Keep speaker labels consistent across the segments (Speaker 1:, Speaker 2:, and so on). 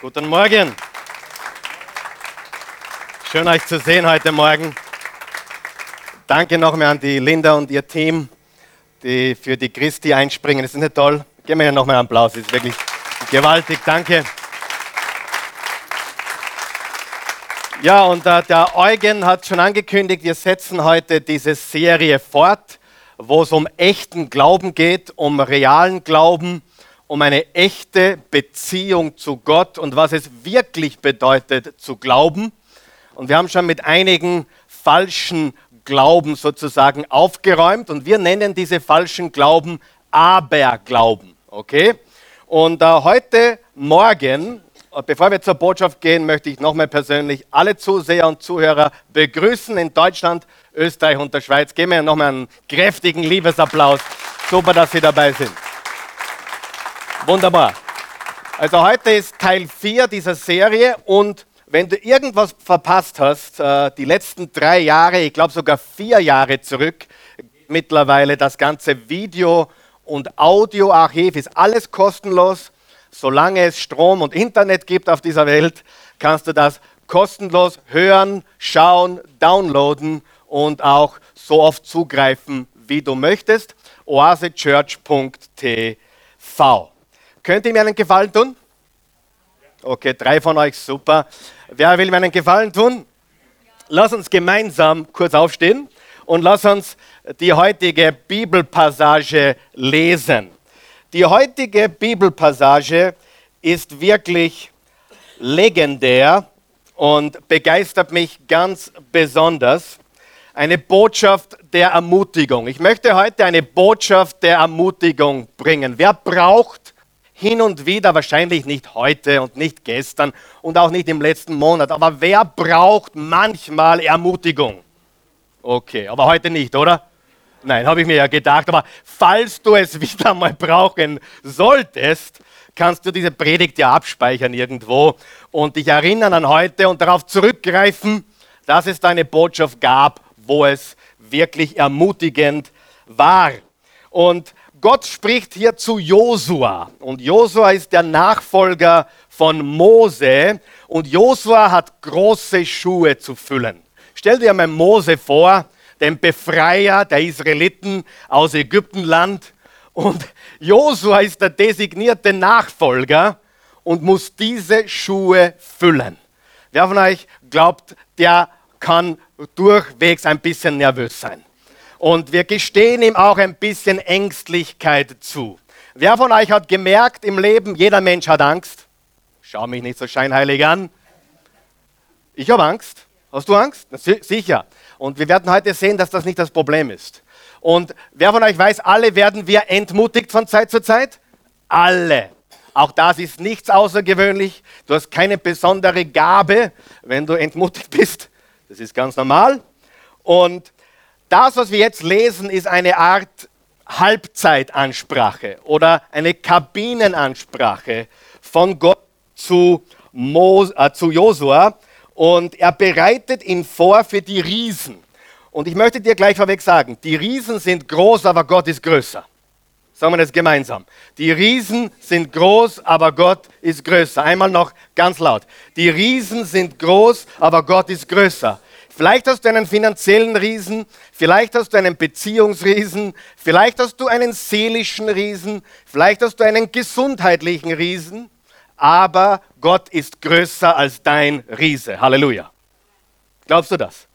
Speaker 1: Guten Morgen. Schön euch zu sehen heute Morgen. Danke nochmal an die Linda und ihr Team, die für die Christi einspringen. Das ist nicht toll. Geben wir ihnen nochmal einen Applaus. Das ist wirklich gewaltig. Danke. Ja, und äh, der Eugen hat schon angekündigt, wir setzen heute diese Serie fort, wo es um echten Glauben geht, um realen Glauben, um eine echte Beziehung zu Gott und was es wirklich bedeutet zu glauben. Und wir haben schon mit einigen falschen Glauben sozusagen aufgeräumt und wir nennen diese falschen Glauben Aberglauben. Okay? Und äh, heute Morgen bevor wir zur Botschaft gehen, möchte ich nochmal persönlich alle Zuseher und Zuhörer begrüßen in Deutschland, Österreich und der Schweiz. Geben wir nochmal einen kräftigen Liebesapplaus. Super, dass Sie dabei sind. Wunderbar. Also heute ist Teil 4 dieser Serie und wenn du irgendwas verpasst hast, äh, die letzten drei Jahre, ich glaube sogar vier Jahre zurück, mittlerweile das ganze Video- und Audioarchiv ist alles kostenlos solange es Strom und Internet gibt auf dieser Welt, kannst du das kostenlos hören, schauen, downloaden und auch so oft zugreifen, wie du möchtest. oasechurch.tv. Könnt ihr mir einen Gefallen tun? Okay, drei von euch, super. Wer will mir einen Gefallen tun? Lass uns gemeinsam kurz aufstehen und lass uns die heutige Bibelpassage lesen. Die heutige Bibelpassage ist wirklich legendär und begeistert mich ganz besonders. Eine Botschaft der Ermutigung. Ich möchte heute eine Botschaft der Ermutigung bringen. Wer braucht hin und wieder, wahrscheinlich nicht heute und nicht gestern und auch nicht im letzten Monat, aber wer braucht manchmal Ermutigung? Okay, aber heute nicht, oder? Nein, habe ich mir ja gedacht. Aber falls du es wieder mal brauchen solltest, kannst du diese Predigt ja abspeichern irgendwo und dich erinnern an heute und darauf zurückgreifen, dass es da eine Botschaft gab, wo es wirklich ermutigend war. Und Gott spricht hier zu Josua. Und Josua ist der Nachfolger von Mose. Und Josua hat große Schuhe zu füllen. Stell dir mal Mose vor, dem Befreier der Israeliten aus Ägyptenland. Und Josua ist der designierte Nachfolger und muss diese Schuhe füllen. Wer von euch glaubt, der kann durchwegs ein bisschen nervös sein. Und wir gestehen ihm auch ein bisschen Ängstlichkeit zu. Wer von euch hat gemerkt im Leben, jeder Mensch hat Angst? Schau mich nicht so scheinheilig an. Ich habe Angst. Hast du Angst? Sicher. Und wir werden heute sehen, dass das nicht das Problem ist. Und wer von euch weiß, alle werden wir entmutigt von Zeit zu Zeit? Alle. Auch das ist nichts außergewöhnlich. Du hast keine besondere Gabe, wenn du entmutigt bist. Das ist ganz normal. Und das, was wir jetzt lesen, ist eine Art Halbzeitansprache oder eine Kabinenansprache von Gott zu, Mo, äh, zu Josua und er bereitet ihn vor für die Riesen. Und ich möchte dir gleich vorweg sagen, die Riesen sind groß, aber Gott ist größer. Sagen wir das gemeinsam. Die Riesen sind groß, aber Gott ist größer. Einmal noch ganz laut. Die Riesen sind groß, aber Gott ist größer. Vielleicht hast du einen finanziellen Riesen, vielleicht hast du einen Beziehungsriesen, vielleicht hast du einen seelischen Riesen, vielleicht hast du einen gesundheitlichen Riesen aber Gott ist größer als dein Riese. Halleluja. Glaubst du das?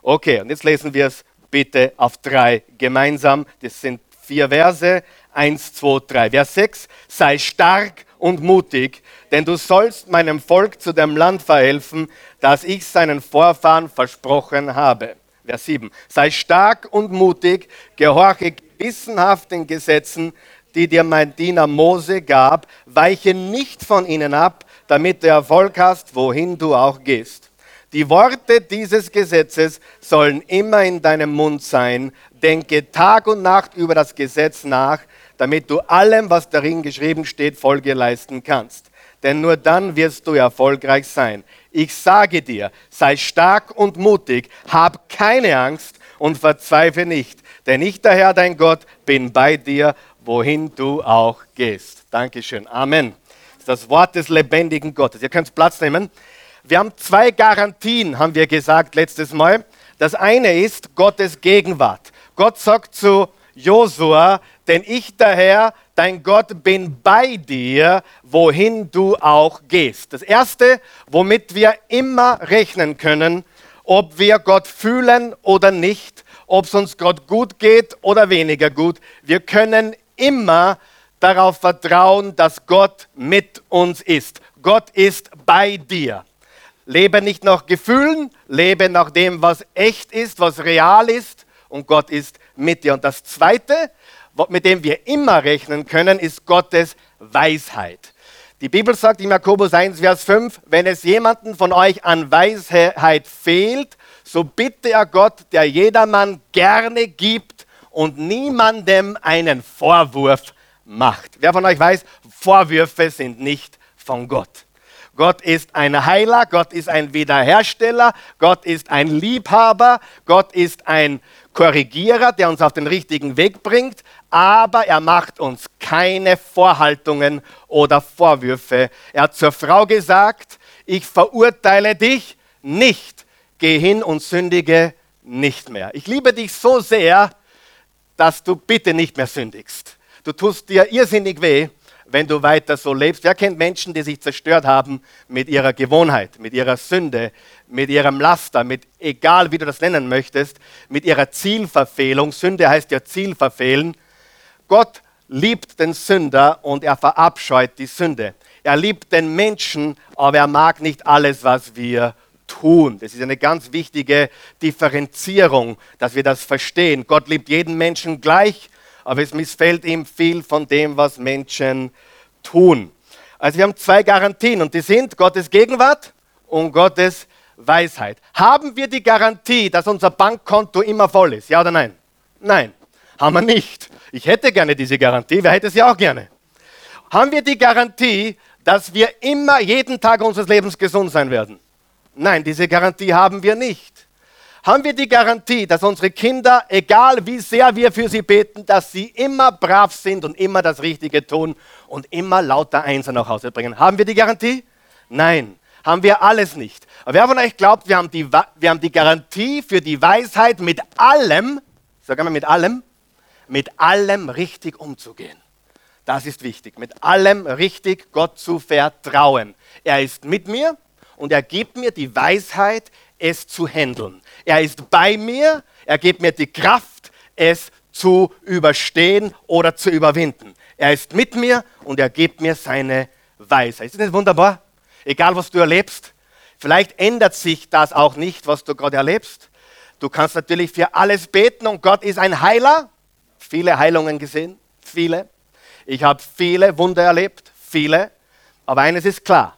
Speaker 1: Okay, und jetzt lesen wir es bitte auf drei gemeinsam. Das sind vier Verse. Eins, zwei, drei. Vers 6. Sei stark und mutig, denn du sollst meinem Volk zu dem Land verhelfen, das ich seinen Vorfahren versprochen habe. Vers 7. Sei stark und mutig, gehorche gewissenhaft den Gesetzen, die dir mein Diener Mose gab, weiche nicht von ihnen ab, damit du Erfolg hast, wohin du auch gehst. Die Worte dieses Gesetzes sollen immer in deinem Mund sein. Denke Tag und Nacht über das Gesetz nach, damit du allem, was darin geschrieben steht, Folge leisten kannst. Denn nur dann wirst du erfolgreich sein. Ich sage dir, sei stark und mutig, hab keine Angst und verzweifle nicht. Denn ich, der Herr, dein Gott, bin bei dir wohin du auch gehst. Dankeschön. Amen. Das Wort des lebendigen Gottes. Ihr könnt Platz nehmen. Wir haben zwei Garantien, haben wir gesagt letztes Mal. Das eine ist Gottes Gegenwart. Gott sagt zu Josua, denn ich daher, dein Gott, bin bei dir, wohin du auch gehst. Das erste, womit wir immer rechnen können, ob wir Gott fühlen oder nicht, ob es uns Gott gut geht oder weniger gut. Wir können immer darauf vertrauen, dass Gott mit uns ist. Gott ist bei dir. Lebe nicht nach Gefühlen, lebe nach dem, was echt ist, was real ist und Gott ist mit dir. Und das Zweite, mit dem wir immer rechnen können, ist Gottes Weisheit. Die Bibel sagt in Jakobus 1, Vers 5, wenn es jemanden von euch an Weisheit fehlt, so bitte er Gott, der jedermann gerne gibt und niemandem einen Vorwurf macht. Wer von euch weiß, Vorwürfe sind nicht von Gott. Gott ist ein Heiler, Gott ist ein Wiederhersteller, Gott ist ein Liebhaber, Gott ist ein Korrigierer, der uns auf den richtigen Weg bringt, aber er macht uns keine Vorhaltungen oder Vorwürfe. Er hat zur Frau gesagt, ich verurteile dich nicht, geh hin und sündige nicht mehr. Ich liebe dich so sehr, dass du bitte nicht mehr sündigst. Du tust dir irrsinnig weh, wenn du weiter so lebst. Wer kennt Menschen, die sich zerstört haben mit ihrer Gewohnheit, mit ihrer Sünde, mit ihrem Laster, mit egal wie du das nennen möchtest, mit ihrer Zielverfehlung. Sünde heißt ja Zielverfehlen. Gott liebt den Sünder und er verabscheut die Sünde. Er liebt den Menschen, aber er mag nicht alles, was wir tun. Das ist eine ganz wichtige Differenzierung, dass wir das verstehen. Gott liebt jeden Menschen gleich aber es missfällt ihm viel von dem, was Menschen tun. Also wir haben zwei Garantien und die sind Gottes Gegenwart und Gottes Weisheit. Haben wir die Garantie, dass unser Bankkonto immer voll ist? Ja oder nein? Nein, haben wir nicht. Ich hätte gerne diese Garantie, wer hätte sie auch gerne? Haben wir die Garantie, dass wir immer jeden Tag unseres Lebens gesund sein werden? Nein, diese Garantie haben wir nicht haben wir die Garantie, dass unsere Kinder, egal wie sehr wir für sie beten, dass sie immer brav sind und immer das Richtige tun und immer lauter Einser nach Hause bringen. Haben wir die Garantie? Nein, haben wir alles nicht. Aber wer von euch glaubt, wir haben die, wir haben die Garantie für die Weisheit, mit allem, sag mal mit allem, mit allem richtig umzugehen. Das ist wichtig, mit allem richtig Gott zu vertrauen. Er ist mit mir und er gibt mir die Weisheit, es zu handeln. Er ist bei mir, er gibt mir die Kraft, es zu überstehen oder zu überwinden. Er ist mit mir und er gibt mir seine Weisheit. Ist das nicht wunderbar? Egal, was du erlebst, vielleicht ändert sich das auch nicht, was du gerade erlebst. Du kannst natürlich für alles beten und Gott ist ein Heiler. Viele Heilungen gesehen, viele. Ich habe viele Wunder erlebt, viele. Aber eines ist klar,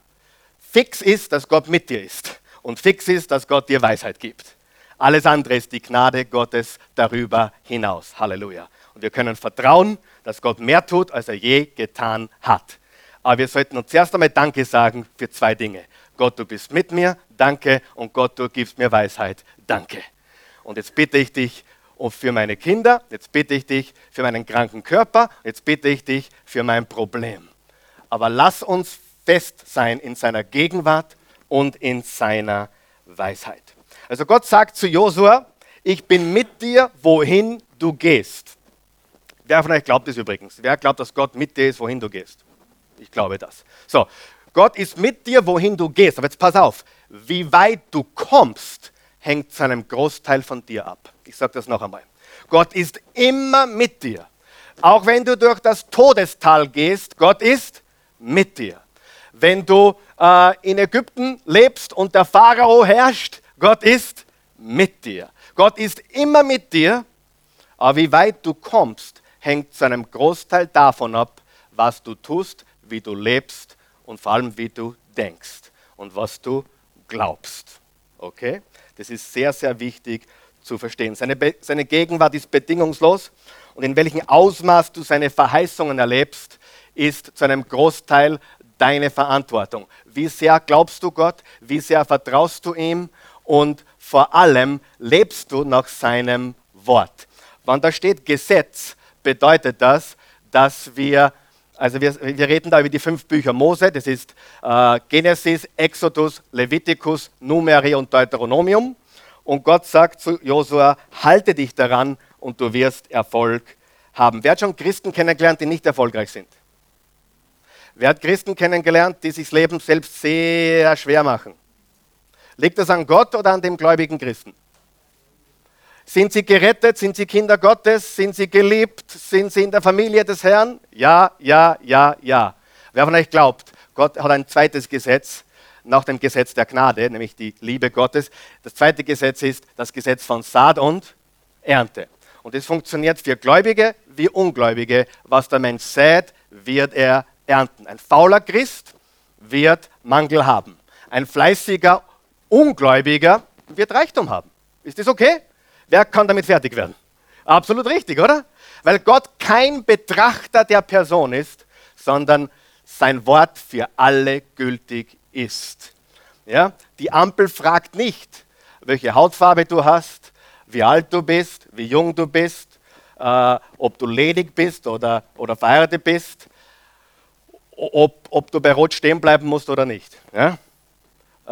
Speaker 1: fix ist, dass Gott mit dir ist. Und fix ist, dass Gott dir Weisheit gibt. Alles andere ist die Gnade Gottes darüber hinaus. Halleluja. Und wir können vertrauen, dass Gott mehr tut, als er je getan hat. Aber wir sollten uns zuerst einmal Danke sagen für zwei Dinge. Gott, du bist mit mir, danke. Und Gott, du gibst mir Weisheit, danke. Und jetzt bitte ich dich für meine Kinder, jetzt bitte ich dich für meinen kranken Körper, jetzt bitte ich dich für mein Problem. Aber lass uns fest sein in seiner Gegenwart und in seiner Weisheit. Also Gott sagt zu Josua, ich bin mit dir, wohin du gehst. Wer von euch glaubt das übrigens? Wer glaubt, dass Gott mit dir ist, wohin du gehst? Ich glaube das. So, Gott ist mit dir, wohin du gehst. Aber jetzt pass auf, wie weit du kommst, hängt zu einem Großteil von dir ab. Ich sage das noch einmal. Gott ist immer mit dir. Auch wenn du durch das Todestal gehst, Gott ist mit dir. Wenn du äh, in Ägypten lebst und der Pharao herrscht, Gott ist mit dir. Gott ist immer mit dir, aber wie weit du kommst, hängt zu einem Großteil davon ab, was du tust, wie du lebst und vor allem wie du denkst und was du glaubst. Okay? Das ist sehr, sehr wichtig zu verstehen. Seine, Be seine Gegenwart ist bedingungslos und in welchem Ausmaß du seine Verheißungen erlebst, ist zu einem Großteil deine Verantwortung. Wie sehr glaubst du Gott? Wie sehr vertraust du ihm? Und vor allem lebst du nach seinem Wort. Wenn da steht Gesetz, bedeutet das, dass wir Also wir, wir reden da über die fünf Bücher Mose, das ist äh, Genesis, Exodus, Leviticus, Numeri und Deuteronomium. Und Gott sagt zu Josua, halte dich daran und du wirst Erfolg haben. Wer hat schon Christen kennengelernt, die nicht erfolgreich sind? Wer hat Christen kennengelernt, die sich das Leben selbst sehr schwer machen? Liegt das an Gott oder an dem gläubigen Christen? Sind sie gerettet? Sind sie Kinder Gottes? Sind sie geliebt? Sind sie in der Familie des Herrn? Ja, ja, ja, ja. Wer von euch glaubt, Gott hat ein zweites Gesetz nach dem Gesetz der Gnade, nämlich die Liebe Gottes. Das zweite Gesetz ist das Gesetz von Saat und Ernte. Und es funktioniert für Gläubige wie Ungläubige. Was der Mensch sät, wird er ernten. Ein fauler Christ wird Mangel haben. Ein fleißiger Ungläubiger wird Reichtum haben. Ist das okay? Wer kann damit fertig werden? Absolut richtig, oder? Weil Gott kein Betrachter der Person ist, sondern sein Wort für alle gültig ist. Ja? Die Ampel fragt nicht, welche Hautfarbe du hast, wie alt du bist, wie jung du bist, äh, ob du ledig bist oder, oder verheiratet bist, ob, ob du bei Rot stehen bleiben musst oder nicht. Ja?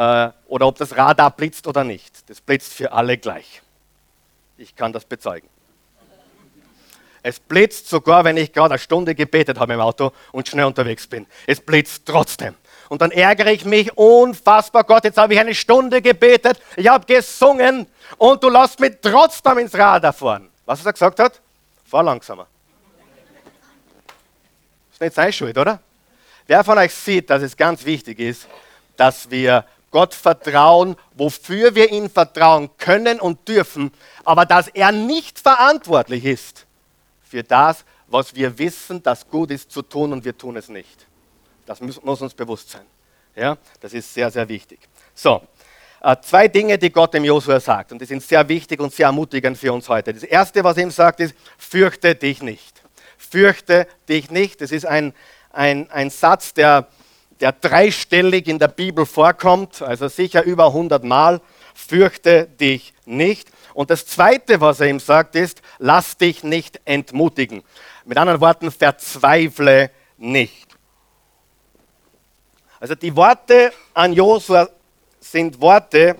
Speaker 1: Äh, oder ob das Radar blitzt oder nicht. Das blitzt für alle gleich. Ich kann das bezeugen. Es blitzt sogar, wenn ich gerade eine Stunde gebetet habe im Auto und schnell unterwegs bin. Es blitzt trotzdem. Und dann ärgere ich mich unfassbar, Gott, jetzt habe ich eine Stunde gebetet, ich habe gesungen und du lässt mich trotzdem ins Radar fahren. Was er gesagt hat? Fahr langsamer. Ist nicht seine Schuld, oder? Wer von euch sieht, dass es ganz wichtig ist, dass wir Gott vertrauen, wofür wir ihm vertrauen können und dürfen, aber dass er nicht verantwortlich ist für das, was wir wissen, das gut ist zu tun und wir tun es nicht. Das muss, muss uns bewusst sein. Ja, das ist sehr, sehr wichtig. So, äh, zwei Dinge, die Gott dem Josua sagt, und die sind sehr wichtig und sehr ermutigend für uns heute. Das erste, was er ihm sagt, ist: Fürchte dich nicht. Fürchte dich nicht. Das ist ein, ein, ein Satz, der, der dreistellig in der Bibel vorkommt, also sicher über 100 Mal. Fürchte dich nicht. Und das Zweite, was er ihm sagt, ist, lass dich nicht entmutigen. Mit anderen Worten, verzweifle nicht. Also die Worte an Josua sind Worte,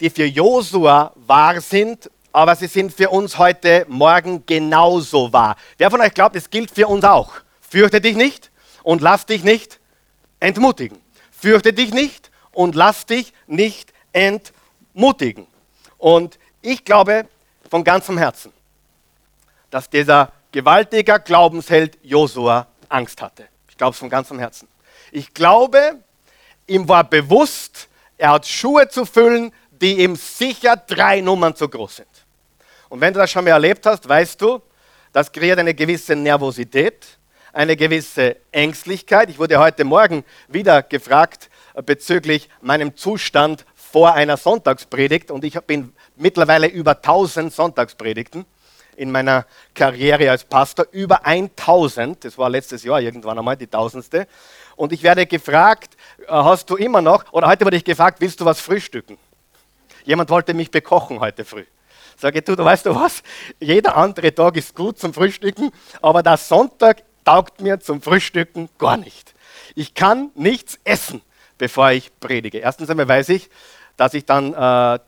Speaker 1: die für Josua wahr sind, aber sie sind für uns heute Morgen genauso wahr. Wer von euch glaubt, es gilt für uns auch? Fürchte dich nicht und lass dich nicht entmutigen. Fürchte dich nicht und lass dich nicht entmutigen. Und ich glaube von ganzem Herzen, dass dieser gewaltige Glaubensheld Josua Angst hatte. Ich glaube es von ganzem Herzen. Ich glaube, ihm war bewusst, er hat Schuhe zu füllen, die ihm sicher drei Nummern zu groß sind. Und wenn du das schon mal erlebt hast, weißt du, das kreiert eine gewisse Nervosität, eine gewisse Ängstlichkeit. Ich wurde heute Morgen wieder gefragt bezüglich meinem Zustand vor einer Sonntagspredigt und ich bin mittlerweile über 1000 Sonntagspredigten in meiner Karriere als Pastor, über 1000, das war letztes Jahr irgendwann einmal die tausendste. Und ich werde gefragt, äh, hast du immer noch, oder heute wurde ich gefragt, willst du was frühstücken? Jemand wollte mich bekochen heute früh. Sage du, du weißt du was, jeder andere Tag ist gut zum Frühstücken, aber der Sonntag taugt mir zum Frühstücken gar nicht. Ich kann nichts essen, bevor ich predige. Erstens einmal weiß ich, dass ich dann äh,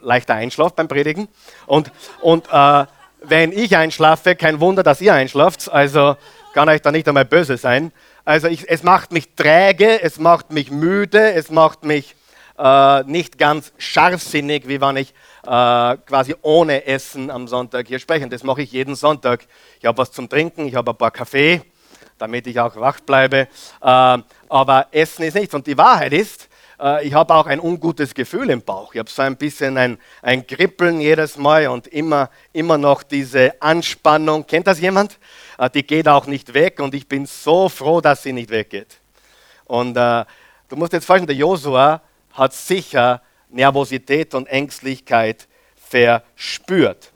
Speaker 1: leichter einschlafe beim Predigen. Und, und äh, wenn ich einschlafe, kein Wunder, dass ihr einschlaft. Also kann euch da nicht einmal böse sein. Also ich, es macht mich träge, es macht mich müde, es macht mich äh, nicht ganz scharfsinnig, wie wenn ich quasi ohne Essen am Sonntag hier spreche. Das mache ich jeden Sonntag. Ich habe was zum Trinken, ich habe ein paar Kaffee, damit ich auch wach bleibe. Äh, aber Essen ist nichts. Und die Wahrheit ist, äh, ich habe auch ein ungutes Gefühl im Bauch. Ich habe so ein bisschen ein, ein Kribbeln jedes Mal und immer, immer noch diese Anspannung. Kennt das jemand? äh, die geht auch nicht weg und ich bin so froh, dass sie nicht weggeht. Und äh, du musst jetzt vorstellen, der Josua hat sicher Nervosität und Ängstlichkeit verspürt.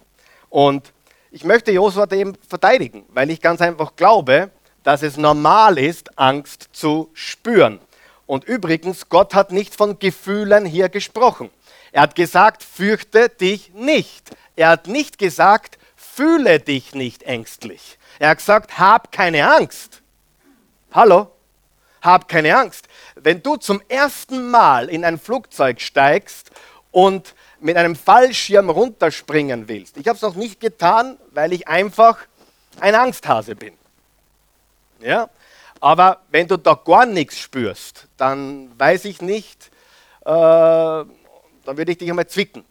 Speaker 1: Und ich möchte Josua dem verteidigen, weil ich ganz einfach glaube, dass es normal ist, Angst zu spüren. Und übrigens, Gott hat nicht von Gefühlen hier gesprochen. Er hat gesagt, fürchte dich nicht. Er hat nicht gesagt, fühle dich nicht ängstlich. Er hat gesagt, hab keine Angst. Hallo? Hab keine Angst. Wenn du zum ersten Mal in ein Flugzeug steigst und mit einem Fallschirm runterspringen willst, ich habe es noch nicht getan, weil ich einfach ein Angsthase bin. Ja? Aber wenn du da gar nichts spürst, dann weiß ich nicht, äh, dann würde ich dich einmal zwicken.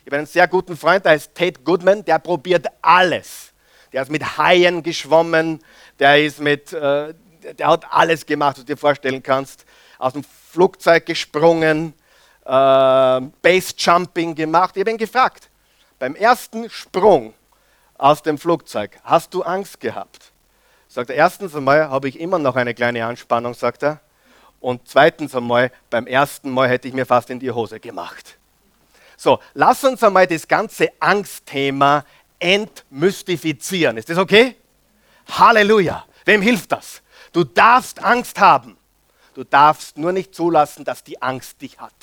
Speaker 1: Ich habe einen sehr guten Freund, der heißt Tate Goodman, der probiert alles. Der ist mit Haien geschwommen, der ist mit, äh, der hat alles gemacht, was du dir vorstellen kannst. Aus dem Flugzeug gesprungen, äh, Base Jumping gemacht. Ich habe ihn gefragt, beim ersten Sprung aus dem Flugzeug, hast du Angst gehabt? Sagt er, erstens einmal habe ich immer noch eine kleine Anspannung, sagt er. Und zweitens einmal, beim ersten Mal hätte ich mir fast in die Hose gemacht. So, lass uns einmal das ganze Angstthema entmystifizieren. Ist das okay? Halleluja. Wem hilft das? Du darfst Angst haben. Du darfst nur nicht zulassen, dass die Angst dich hat.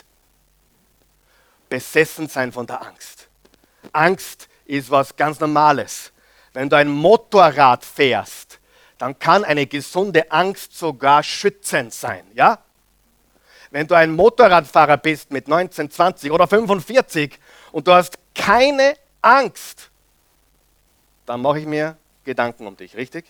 Speaker 1: Besessen sein von der Angst. Angst ist was ganz Normales. Wenn du ein Motorrad fährst, dann kann eine gesunde Angst sogar schützend sein. Ja? Wenn du ein Motorradfahrer bist mit 19, 20 oder 45 und du hast keine Angst, dann mache ich mir Gedanken um dich, richtig?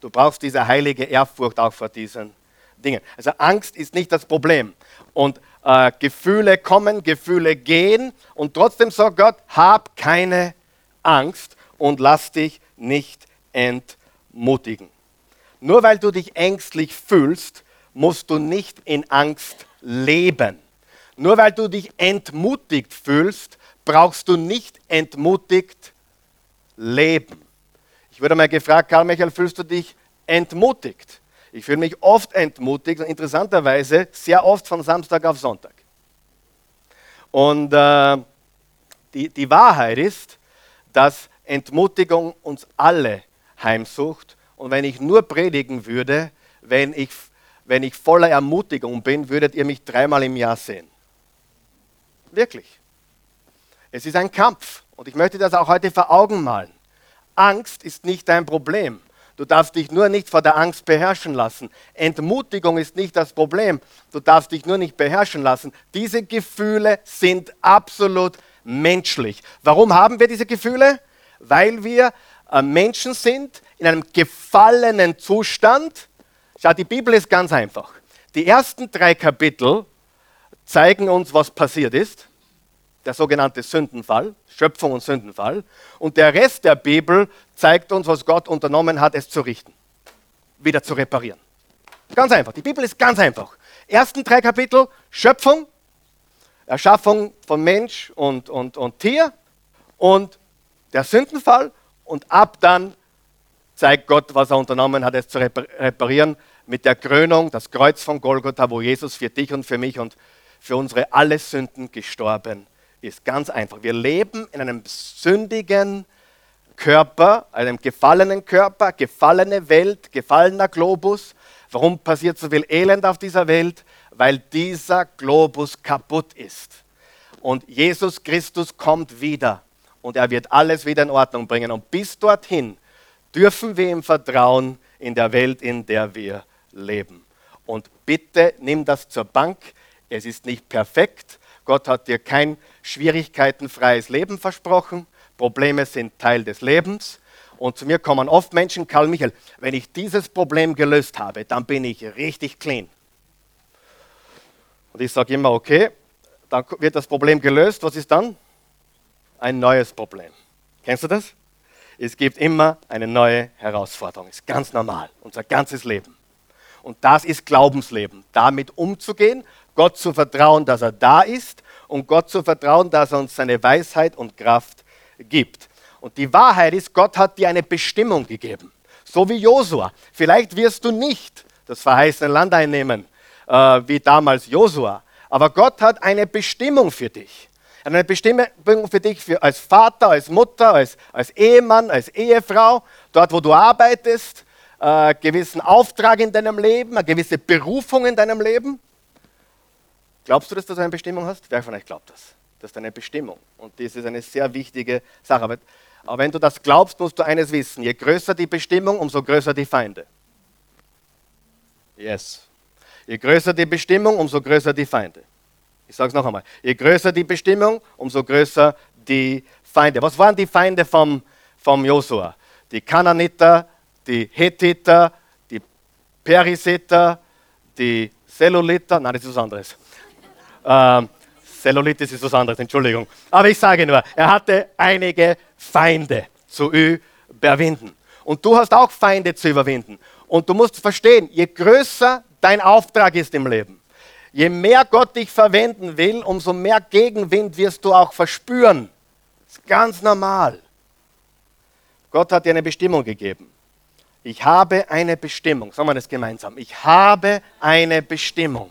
Speaker 1: Du brauchst diese heilige Ehrfurcht auch vor diesen Dingen. Also Angst ist nicht das Problem. Und äh, Gefühle kommen, Gefühle gehen und trotzdem sagt Gott, hab keine Angst und lass dich nicht entmutigen. Nur weil du dich ängstlich fühlst, musst du nicht in Angst leben. Nur weil du dich entmutigt fühlst, brauchst du nicht entmutigt leben. Ich wurde mal gefragt, Karl Michael, fühlst du dich entmutigt? Ich fühle mich oft entmutigt und interessanterweise sehr oft von Samstag auf Sonntag. Und äh, die, die Wahrheit ist, dass Entmutigung uns alle heimsucht und wenn ich nur predigen würde, wenn ich, wenn ich voller Ermutigung bin, würdet ihr mich dreimal im Jahr sehen. Wirklich. Es ist ein Kampf. Und ich möchte das auch heute vor Augen malen. Angst ist nicht dein Problem. Du darfst dich nur nicht vor der Angst beherrschen lassen. Entmutigung ist nicht das Problem. Du darfst dich nur nicht beherrschen lassen. Diese Gefühle sind absolut menschlich. Warum haben wir diese Gefühle? Weil wir äh, Menschen sind in einem gefallenen Zustand. Schau, die Bibel ist ganz einfach. Die ersten drei Kapitel zeigen uns, was passiert ist. Der sogenannte Sündenfall, Schöpfung und Sündenfall. Und der Rest der Bibel zeigt uns, was Gott unternommen hat, es zu richten, wieder zu reparieren. Ganz einfach. Die Bibel ist ganz einfach. Ersten drei Kapitel Schöpfung, Erschaffung von Mensch und, und, und Tier und der Sündenfall und ab dann zeigt Gott, was er unternommen hat, es zu reparieren mit der Krönung, das Kreuz von Golgotha, wo Jesus für dich und für mich und für unsere alle Sünden gestorben ist. Ganz einfach. Wir leben in einem sündigen Körper, einem gefallenen Körper, gefallene Welt, gefallener Globus. Warum passiert so viel Elend auf dieser Welt? Weil dieser Globus kaputt ist. Und Jesus Christus kommt wieder und er wird alles wieder in Ordnung bringen. Und bis dorthin dürfen wir ihm vertrauen in der Welt, in der wir leben. Und bitte nimm das zur Bank. Es ist nicht perfekt. Gott hat dir kein schwierigkeitenfreies Leben versprochen. Probleme sind Teil des Lebens. Und zu mir kommen oft Menschen, Karl Michael, wenn ich dieses Problem gelöst habe, dann bin ich richtig clean. Und ich sage immer, okay, dann wird das Problem gelöst. Was ist dann? ein neues Problem. Kennst du das? Es gibt immer eine neue Herausforderung. Ist ganz normal, unser ganzes Leben. Und das ist Glaubensleben, damit umzugehen, Gott zu vertrauen, dass er da ist und Gott zu vertrauen, dass er uns seine Weisheit und Kraft gibt. Und die Wahrheit ist, Gott hat dir eine Bestimmung gegeben, so wie Josua. Vielleicht wirst du nicht das verheißene Land einnehmen, äh, wie damals Josua, aber Gott hat eine Bestimmung für dich eine Bestimmung für dich für, als Vater, als Mutter, als, als Ehemann, als Ehefrau, dort wo du arbeitest, äh, gewissen Auftrag in deinem Leben, eine gewisse Berufung in deinem Leben. Glaubst du, dass du eine Bestimmung hast? Wer von euch glaubt das? Das ist eine Bestimmung. Und das ist eine sehr wichtige Sache. Aber, aber wenn du das glaubst, musst du eines wissen. Je größer die Bestimmung, umso größer die Feinde. Yes. Je größer die Bestimmung, umso größer die Feinde. Ich sage es noch einmal. Je größer die Bestimmung, umso größer die Feinde. Was waren die Feinde vom, vom Josua? Die Kananiter, die Hethiter, die Perisiter, die Celluliter. Nein, das ist was anderes. Ähm, Cellulitis ist was anderes, Entschuldigung. Aber ich sage nur, er hatte einige Feinde zu überwinden. Und du hast auch Feinde zu überwinden. Und du musst verstehen, je größer dein Auftrag ist im Leben, je mehr Gott dich verwenden will, umso mehr Gegenwind wirst du auch verspüren. Das ist ganz normal. Gott hat dir eine Bestimmung gegeben. Ich habe eine Bestimmung. Sagen wir das gemeinsam. Ich habe eine Bestimmung.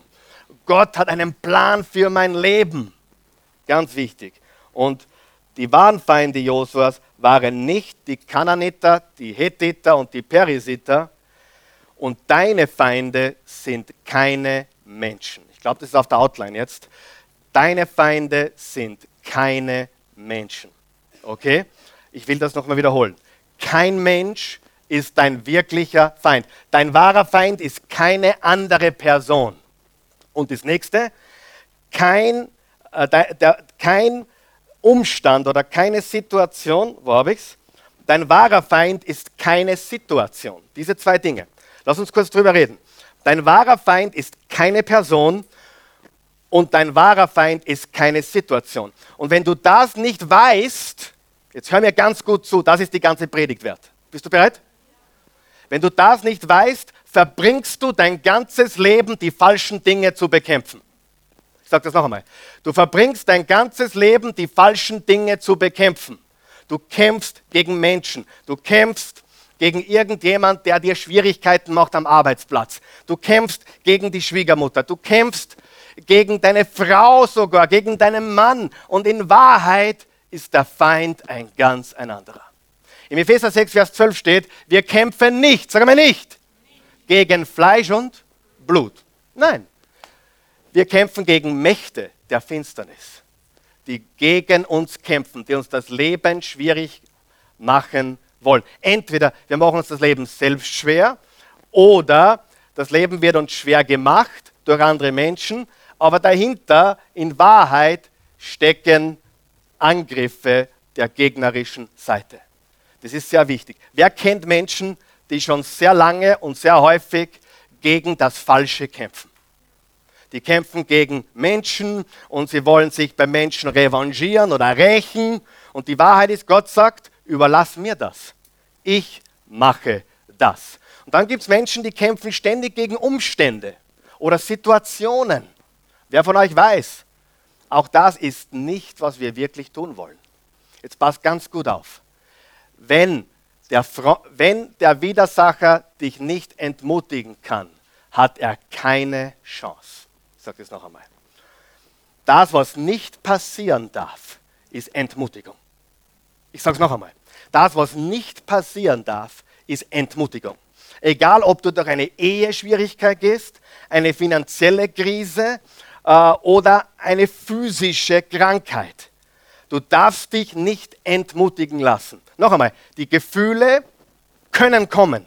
Speaker 1: Gott hat einen Plan für mein Leben. Ganz wichtig. Und die wahren Feinde Josuas waren nicht die Kananiter, die Hethiter und die Perisiter. Und deine Feinde sind keine Menschen. Ich glaube, das ist auf der Outline jetzt. Deine Feinde sind keine Menschen. Okay? Ich will das nochmal wiederholen. Kein Mensch ist dein wirklicher Feind. Dein wahrer Feind ist keine andere Person. Und das nächste, kein, äh, der, der, kein Umstand oder keine Situation, wo habe ich es? Dein wahrer Feind ist keine Situation. Diese zwei Dinge. Lass uns kurz drüber reden. Dein wahrer Feind ist keine Person und dein wahrer Feind ist keine Situation. Und wenn du das nicht weißt, jetzt hör mir ganz gut zu, das ist die ganze Predigt wert. Bist du bereit? Wenn du das nicht weißt, verbringst du dein ganzes Leben, die falschen Dinge zu bekämpfen. Ich sage das noch einmal. Du verbringst dein ganzes Leben, die falschen Dinge zu bekämpfen. Du kämpfst gegen Menschen. Du kämpfst gegen irgendjemand, der dir Schwierigkeiten macht am Arbeitsplatz. Du kämpfst gegen die Schwiegermutter. Du kämpfst gegen deine Frau sogar, gegen deinen Mann. Und in Wahrheit ist der Feind ein ganz ein anderer. Im Epheser 6, Vers 12 steht, wir kämpfen nicht, sagen wir nicht, gegen Fleisch und Blut. Nein, wir kämpfen gegen Mächte der Finsternis, die gegen uns kämpfen, die uns das Leben schwierig machen wollen. Entweder wir machen uns das Leben selbst schwer oder das Leben wird uns schwer gemacht durch andere Menschen, aber dahinter in Wahrheit stecken Angriffe der gegnerischen Seite. Das ist sehr wichtig. Wer kennt Menschen, die schon sehr lange und sehr häufig gegen das Falsche kämpfen? Die kämpfen gegen Menschen und sie wollen sich bei Menschen revanchieren oder rächen. Und die Wahrheit ist, Gott sagt, überlass mir das. Ich mache das. Und dann gibt es Menschen, die kämpfen ständig gegen Umstände oder Situationen. Wer von euch weiß, auch das ist nicht, was wir wirklich tun wollen. Jetzt passt ganz gut auf wenn der, wenn der Widersacher dich nicht entmutigen kann, hat er keine Chance. Ich sage das noch einmal. Das, was nicht passieren darf, ist Entmutigung. Ich sage es noch einmal. Das, was nicht passieren darf, ist Entmutigung. Egal, ob du durch eine Eheschwierigkeit gehst, eine finanzielle Krise äh, oder eine physische Krankheit. Du darfst dich nicht entmutigen lassen. Noch einmal, die Gefühle können kommen,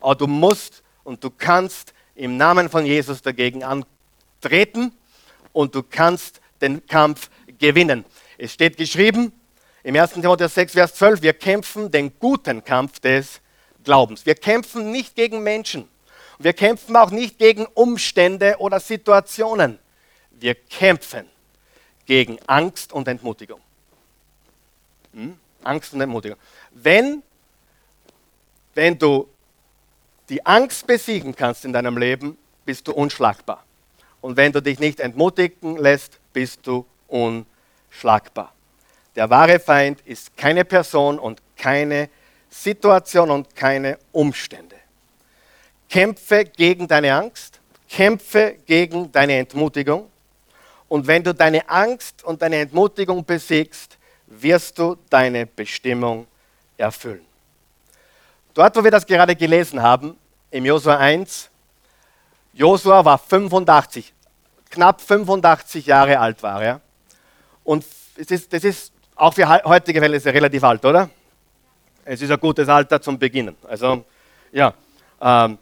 Speaker 1: aber du musst und du kannst im Namen von Jesus dagegen antreten und du kannst den Kampf gewinnen. Es steht geschrieben im 1. Timotheus 6, Vers 12, wir kämpfen den guten Kampf des Glaubens. Wir kämpfen nicht gegen Menschen. Wir kämpfen auch nicht gegen Umstände oder Situationen. Wir kämpfen gegen Angst und Entmutigung. Hm? Angst und Entmutigung. Wenn, wenn du die Angst besiegen kannst in deinem Leben, bist du unschlagbar. Und wenn du dich nicht entmutigen lässt, bist du unschlagbar. Der wahre Feind ist keine Person und keine Situation und keine Umstände. Kämpfe gegen deine Angst, kämpfe gegen deine Entmutigung. Und wenn du deine Angst und deine Entmutigung besiegst, wirst du deine Bestimmung erfüllen. Dort, wo wir das gerade gelesen haben, im Josua 1, Josua war 85, knapp 85 Jahre alt war er. Und es ist, das ist auch für heutige Verhältnisse relativ alt, oder? Es ist ein gutes Alter zum Beginnen. Also, ja, ähm,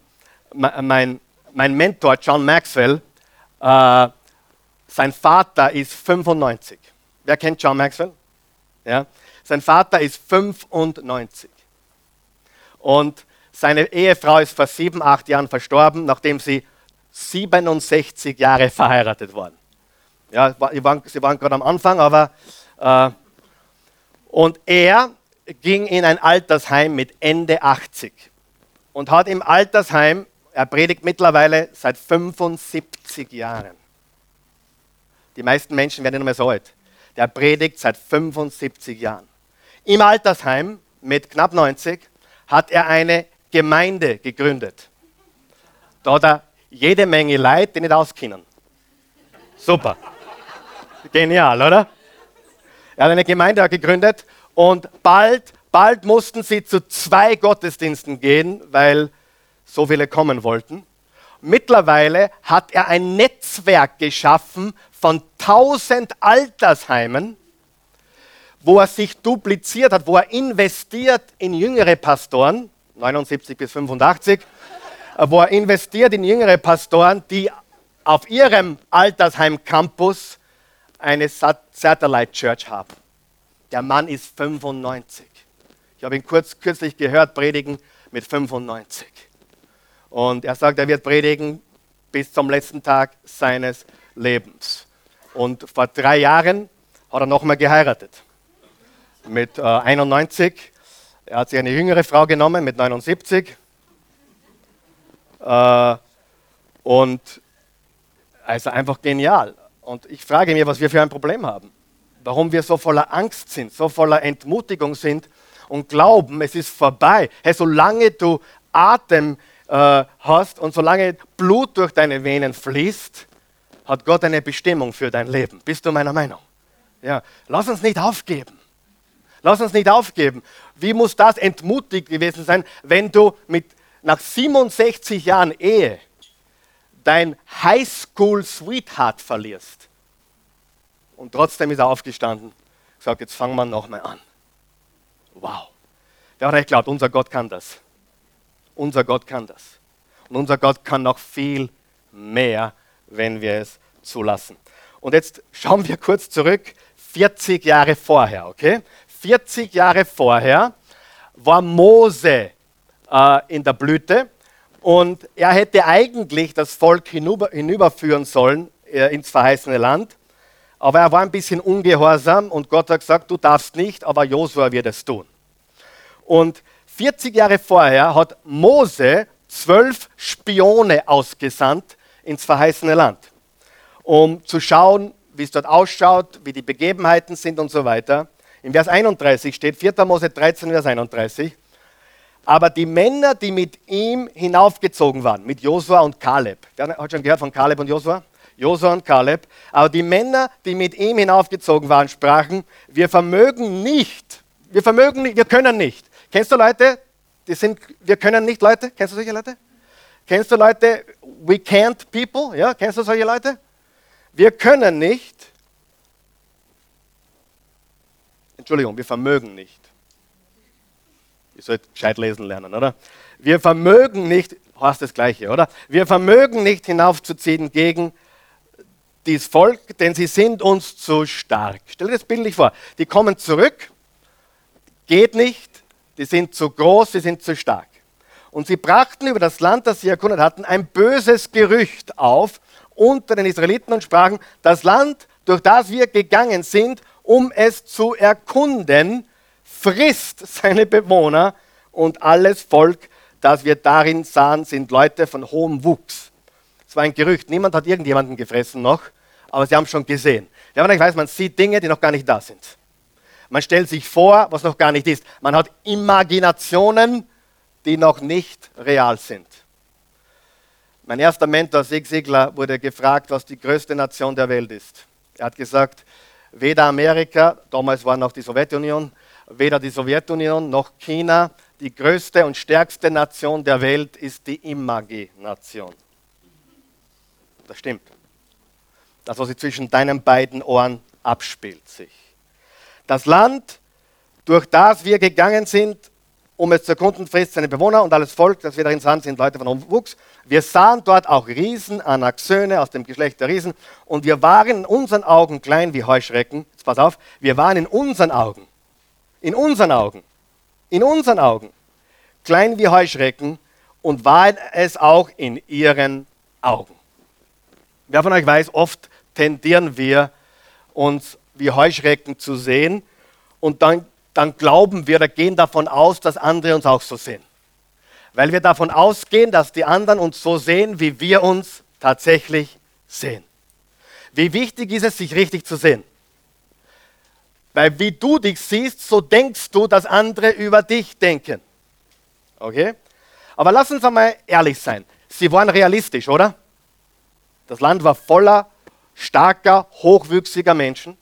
Speaker 1: mein, mein Mentor John Maxwell, äh, sein Vater ist 95. Wer kennt John Maxwell? Ja? Sein Vater ist 95. Und seine Ehefrau ist vor sieben, acht Jahren verstorben, nachdem sie 67 Jahre verheiratet waren. Ja, sie waren, waren gerade am Anfang, aber. Äh, und er ging in ein Altersheim mit Ende 80 und hat im Altersheim, er predigt mittlerweile seit 75 Jahren. Die meisten Menschen werden nicht mehr so alt. Der predigt seit 75 Jahren. Im Altersheim mit knapp 90 hat er eine Gemeinde gegründet. Da hat er jede Menge Leute, die nicht auskennen. Super. Genial, oder? Er hat eine Gemeinde gegründet und bald, bald mussten sie zu zwei Gottesdiensten gehen, weil so viele kommen wollten. Mittlerweile hat er ein Netzwerk geschaffen von tausend Altersheimen, wo er sich dupliziert hat, wo er investiert in jüngere Pastoren, 79 bis 85, wo er investiert in jüngere Pastoren, die auf ihrem Altersheim-Campus eine Satellite Church haben. Der Mann ist 95. Ich habe ihn kurz, kürzlich gehört predigen mit 95. Und er sagt, er wird predigen bis zum letzten Tag seines Lebens. Und vor drei Jahren hat er nochmal geheiratet. Mit äh, 91. Er hat sich eine jüngere Frau genommen mit 79. Äh, und also einfach genial. Und ich frage mich, was wir für ein Problem haben. Warum wir so voller Angst sind, so voller Entmutigung sind und glauben, es ist vorbei. Hey, solange du Atem äh, hast und solange Blut durch deine Venen fließt, hat Gott eine Bestimmung für dein Leben. Bist du meiner Meinung? Ja, lass uns nicht aufgeben. Lass uns nicht aufgeben. Wie muss das entmutigt gewesen sein, wenn du mit nach 67 Jahren Ehe dein Highschool-Sweetheart verlierst. Und trotzdem ist er aufgestanden, gesagt, jetzt fangen wir nochmal an. Wow. Wer hat echt glaubt, unser Gott kann das. Unser Gott kann das. Und unser Gott kann noch viel mehr, wenn wir es zulassen. Und jetzt schauen wir kurz zurück, 40 Jahre vorher, okay? 40 Jahre vorher war Mose äh, in der Blüte. Und er hätte eigentlich das Volk hinüber, hinüberführen sollen äh, ins verheißene Land. Aber er war ein bisschen ungehorsam und Gott hat gesagt, du darfst nicht, aber Josua wird es tun. Und 40 Jahre vorher hat Mose zwölf Spione ausgesandt ins verheißene Land, um zu schauen, wie es dort ausschaut, wie die Begebenheiten sind und so weiter. In Vers 31 steht 4. Mose 13, Vers 31. Aber die Männer, die mit ihm hinaufgezogen waren, mit Josua und Kaleb, wer hat schon gehört von Kaleb und Josua? Josua und Kaleb. Aber die Männer, die mit ihm hinaufgezogen waren, sprachen: Wir vermögen nicht, wir vermögen nicht, wir können nicht. Kennst du Leute, die sind, wir können nicht, Leute? Kennst du solche Leute? Kennst du Leute, we can't people? Ja, kennst du solche Leute? Wir können nicht. Entschuldigung, wir vermögen nicht. Ihr sollt gescheit lesen lernen, oder? Wir vermögen nicht, hast das Gleiche, oder? Wir vermögen nicht hinaufzuziehen gegen dieses Volk, denn sie sind uns zu stark. Stell dir das bildlich vor. Die kommen zurück, geht nicht, die sind zu groß, sie sind zu stark. Und sie brachten über das Land, das sie erkundet hatten, ein böses Gerücht auf unter den Israeliten und sprachen, das Land, durch das wir gegangen sind, um es zu erkunden, frisst seine Bewohner und alles Volk, das wir darin sahen, sind Leute von hohem Wuchs. Es war ein Gerücht, niemand hat irgendjemanden gefressen noch, aber sie haben schon gesehen. Ja, ich weiß, man sieht Dinge, die noch gar nicht da sind. Man stellt sich vor, was noch gar nicht ist. Man hat Imaginationen, die noch nicht real sind. Mein erster Mentor, Sig Sigler, wurde gefragt, was die größte Nation der Welt ist. Er hat gesagt, weder Amerika, damals war noch die Sowjetunion, weder die Sowjetunion noch China. Die größte und stärkste Nation der Welt ist die Imagination. Das stimmt. Das, was sich zwischen deinen beiden Ohren abspielt, sich. Das Land, durch das wir gegangen sind, um es zu erkunden, frisst seine Bewohner und alles Volk, das wir darin sahen, sind Leute von Wuchs. Wir sahen dort auch Riesen, Anaxöne aus dem Geschlecht der Riesen und wir waren in unseren Augen klein wie Heuschrecken. Jetzt pass auf, wir waren in unseren Augen, in unseren Augen, in unseren Augen klein wie Heuschrecken und waren es auch in ihren Augen. Wer von euch weiß, oft tendieren wir uns wie Heuschrecken zu sehen und dann dann glauben wir oder gehen davon aus, dass andere uns auch so sehen. Weil wir davon ausgehen, dass die anderen uns so sehen, wie wir uns tatsächlich sehen. Wie wichtig ist es, sich richtig zu sehen? Weil wie du dich siehst, so denkst du, dass andere über dich denken. Okay? Aber lass uns einmal ehrlich sein. Sie waren realistisch, oder? Das Land war voller starker, hochwüchsiger Menschen.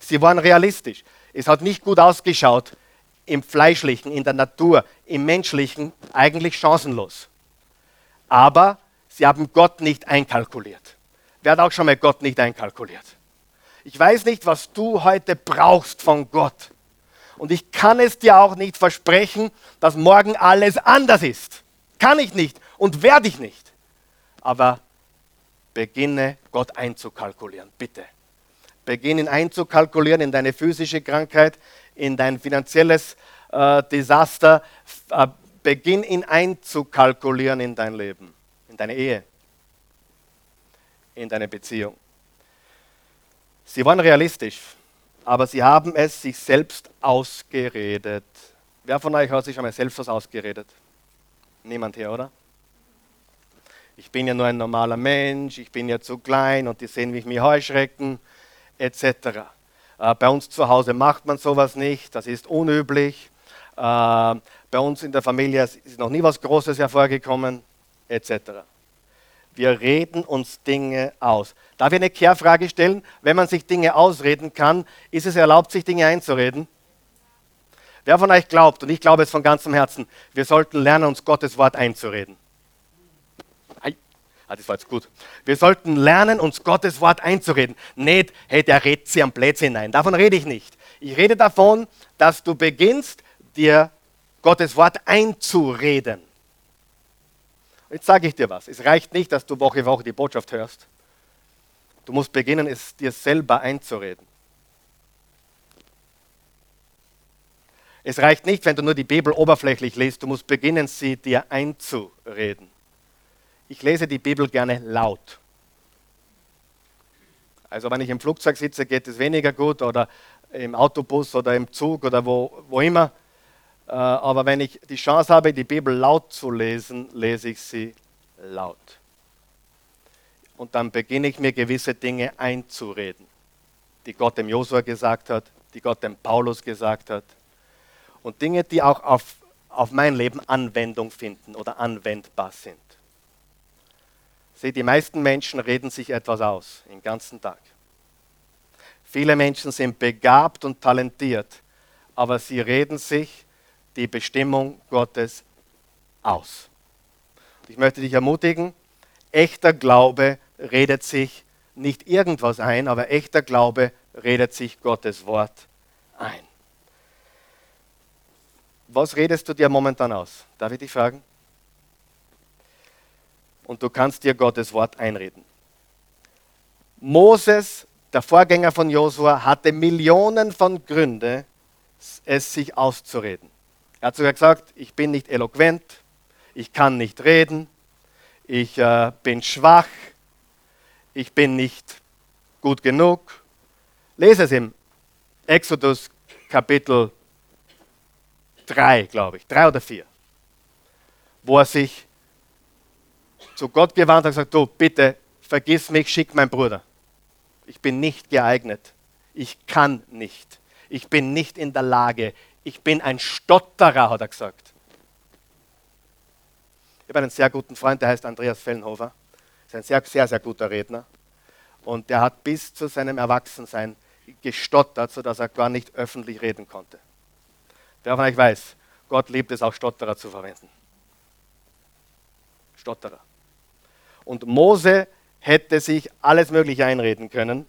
Speaker 1: Sie waren realistisch. Es hat nicht gut ausgeschaut im Fleischlichen, in der Natur, im Menschlichen, eigentlich chancenlos. Aber sie haben Gott nicht einkalkuliert. Wer hat auch schon mal Gott nicht einkalkuliert? Ich weiß nicht, was du heute brauchst von Gott. Und ich kann es dir auch nicht versprechen, dass morgen alles anders ist. Kann ich nicht und werde ich nicht. Aber beginne Gott einzukalkulieren, bitte. Beginn ihn einzukalkulieren in deine physische Krankheit, in dein finanzielles äh, Desaster. Äh, beginn ihn einzukalkulieren in dein Leben, in deine Ehe, in deine Beziehung. Sie waren realistisch, aber sie haben es sich selbst ausgeredet. Wer von euch hat sich schon mal selbst was ausgeredet? Niemand hier, oder? Ich bin ja nur ein normaler Mensch, ich bin ja zu klein und die sehen mich wie Heuschrecken etc. Äh, bei uns zu Hause macht man sowas nicht, das ist unüblich. Äh, bei uns in der Familie ist noch nie was Großes hervorgekommen, etc. Wir reden uns Dinge aus. Darf ich eine Kehrfrage stellen? Wenn man sich Dinge ausreden kann, ist es erlaubt, sich Dinge einzureden? Wer von euch glaubt, und ich glaube es von ganzem Herzen, wir sollten lernen, uns Gottes Wort einzureden? Ah, das war jetzt gut. Wir sollten lernen, uns Gottes Wort einzureden. Nicht, hey, der redet sie am Plätze hinein. Davon rede ich nicht. Ich rede davon, dass du beginnst, dir Gottes Wort einzureden. Jetzt sage ich dir was. Es reicht nicht, dass du Woche für Woche die Botschaft hörst. Du musst beginnen, es dir selber einzureden. Es reicht nicht, wenn du nur die Bibel oberflächlich liest. Du musst beginnen, sie dir einzureden ich lese die Bibel gerne laut. Also wenn ich im Flugzeug sitze, geht es weniger gut oder im Autobus oder im Zug oder wo, wo immer. Äh, aber wenn ich die Chance habe, die Bibel laut zu lesen, lese ich sie laut. Und dann beginne ich mir gewisse Dinge einzureden, die Gott dem Josua gesagt hat, die Gott dem Paulus gesagt hat. Und Dinge, die auch auf, auf mein Leben Anwendung finden oder anwendbar sind. Seht, die meisten Menschen reden sich etwas aus, den ganzen Tag. Viele Menschen sind begabt und talentiert, aber sie reden sich die Bestimmung Gottes aus. Ich möchte dich ermutigen, echter Glaube redet sich nicht irgendwas ein, aber echter Glaube redet sich Gottes Wort ein. Was redest du dir momentan aus? Darf ich dich fragen? Und du kannst dir Gottes Wort einreden. Moses, der Vorgänger von Josua, hatte Millionen von Gründen, es sich auszureden. Er hat sogar gesagt, ich bin nicht eloquent, ich kann nicht reden, ich äh, bin schwach, ich bin nicht gut genug. Lese es im Exodus Kapitel 3, glaube ich, 3 oder 4, wo er sich zu Gott gewandt und gesagt, du bitte vergiss mich, schick meinen Bruder. Ich bin nicht geeignet. Ich kann nicht. Ich bin nicht in der Lage. Ich bin ein Stotterer, hat er gesagt. Ich habe einen sehr guten Freund, der heißt Andreas Fellenhofer. Ist ein sehr, sehr, sehr guter Redner. Und der hat bis zu seinem Erwachsensein gestottert, sodass er gar nicht öffentlich reden konnte. Wer von euch weiß, Gott liebt es auch Stotterer zu verwenden. Stotterer. Und Mose hätte sich alles Mögliche einreden können.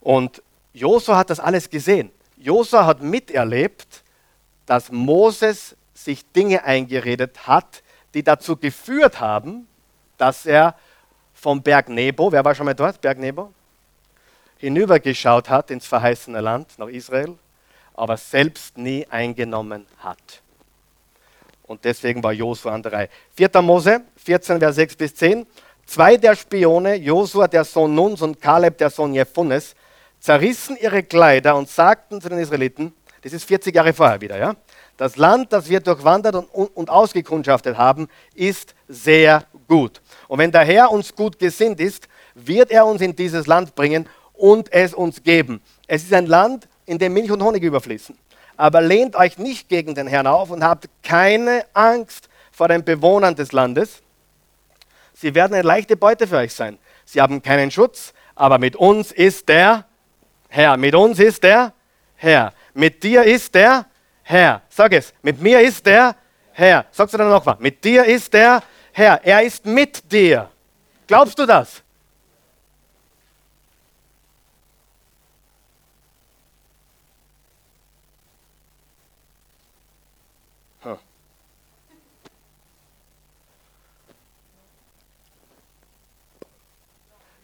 Speaker 1: Und Josua hat das alles gesehen. Josua hat miterlebt, dass Moses sich Dinge eingeredet hat, die dazu geführt haben, dass er vom Berg Nebo, wer war schon mal dort, Berg Nebo, hinübergeschaut hat ins verheißene Land, nach Israel, aber selbst nie eingenommen hat. Und deswegen war Josua an der Reihe. 4. Mose 14, Vers 6 bis 10. Zwei der Spione, Josua der Sohn Nuns und Kaleb der Sohn Jephunes, zerrissen ihre Kleider und sagten zu den Israeliten, das ist 40 Jahre vorher wieder, ja, das Land, das wir durchwandert und, und ausgekundschaftet haben, ist sehr gut. Und wenn der Herr uns gut gesinnt ist, wird er uns in dieses Land bringen und es uns geben. Es ist ein Land, in dem Milch und Honig überfließen. Aber lehnt euch nicht gegen den Herrn auf und habt keine Angst vor den Bewohnern des Landes. Sie werden eine leichte Beute für euch sein. Sie haben keinen Schutz, aber mit uns ist der Herr. Mit uns ist der Herr. Mit dir ist der Herr. Sag es. Mit mir ist der Herr. Sagst du dann noch mal. Mit dir ist der Herr. Er ist mit dir. Glaubst du das?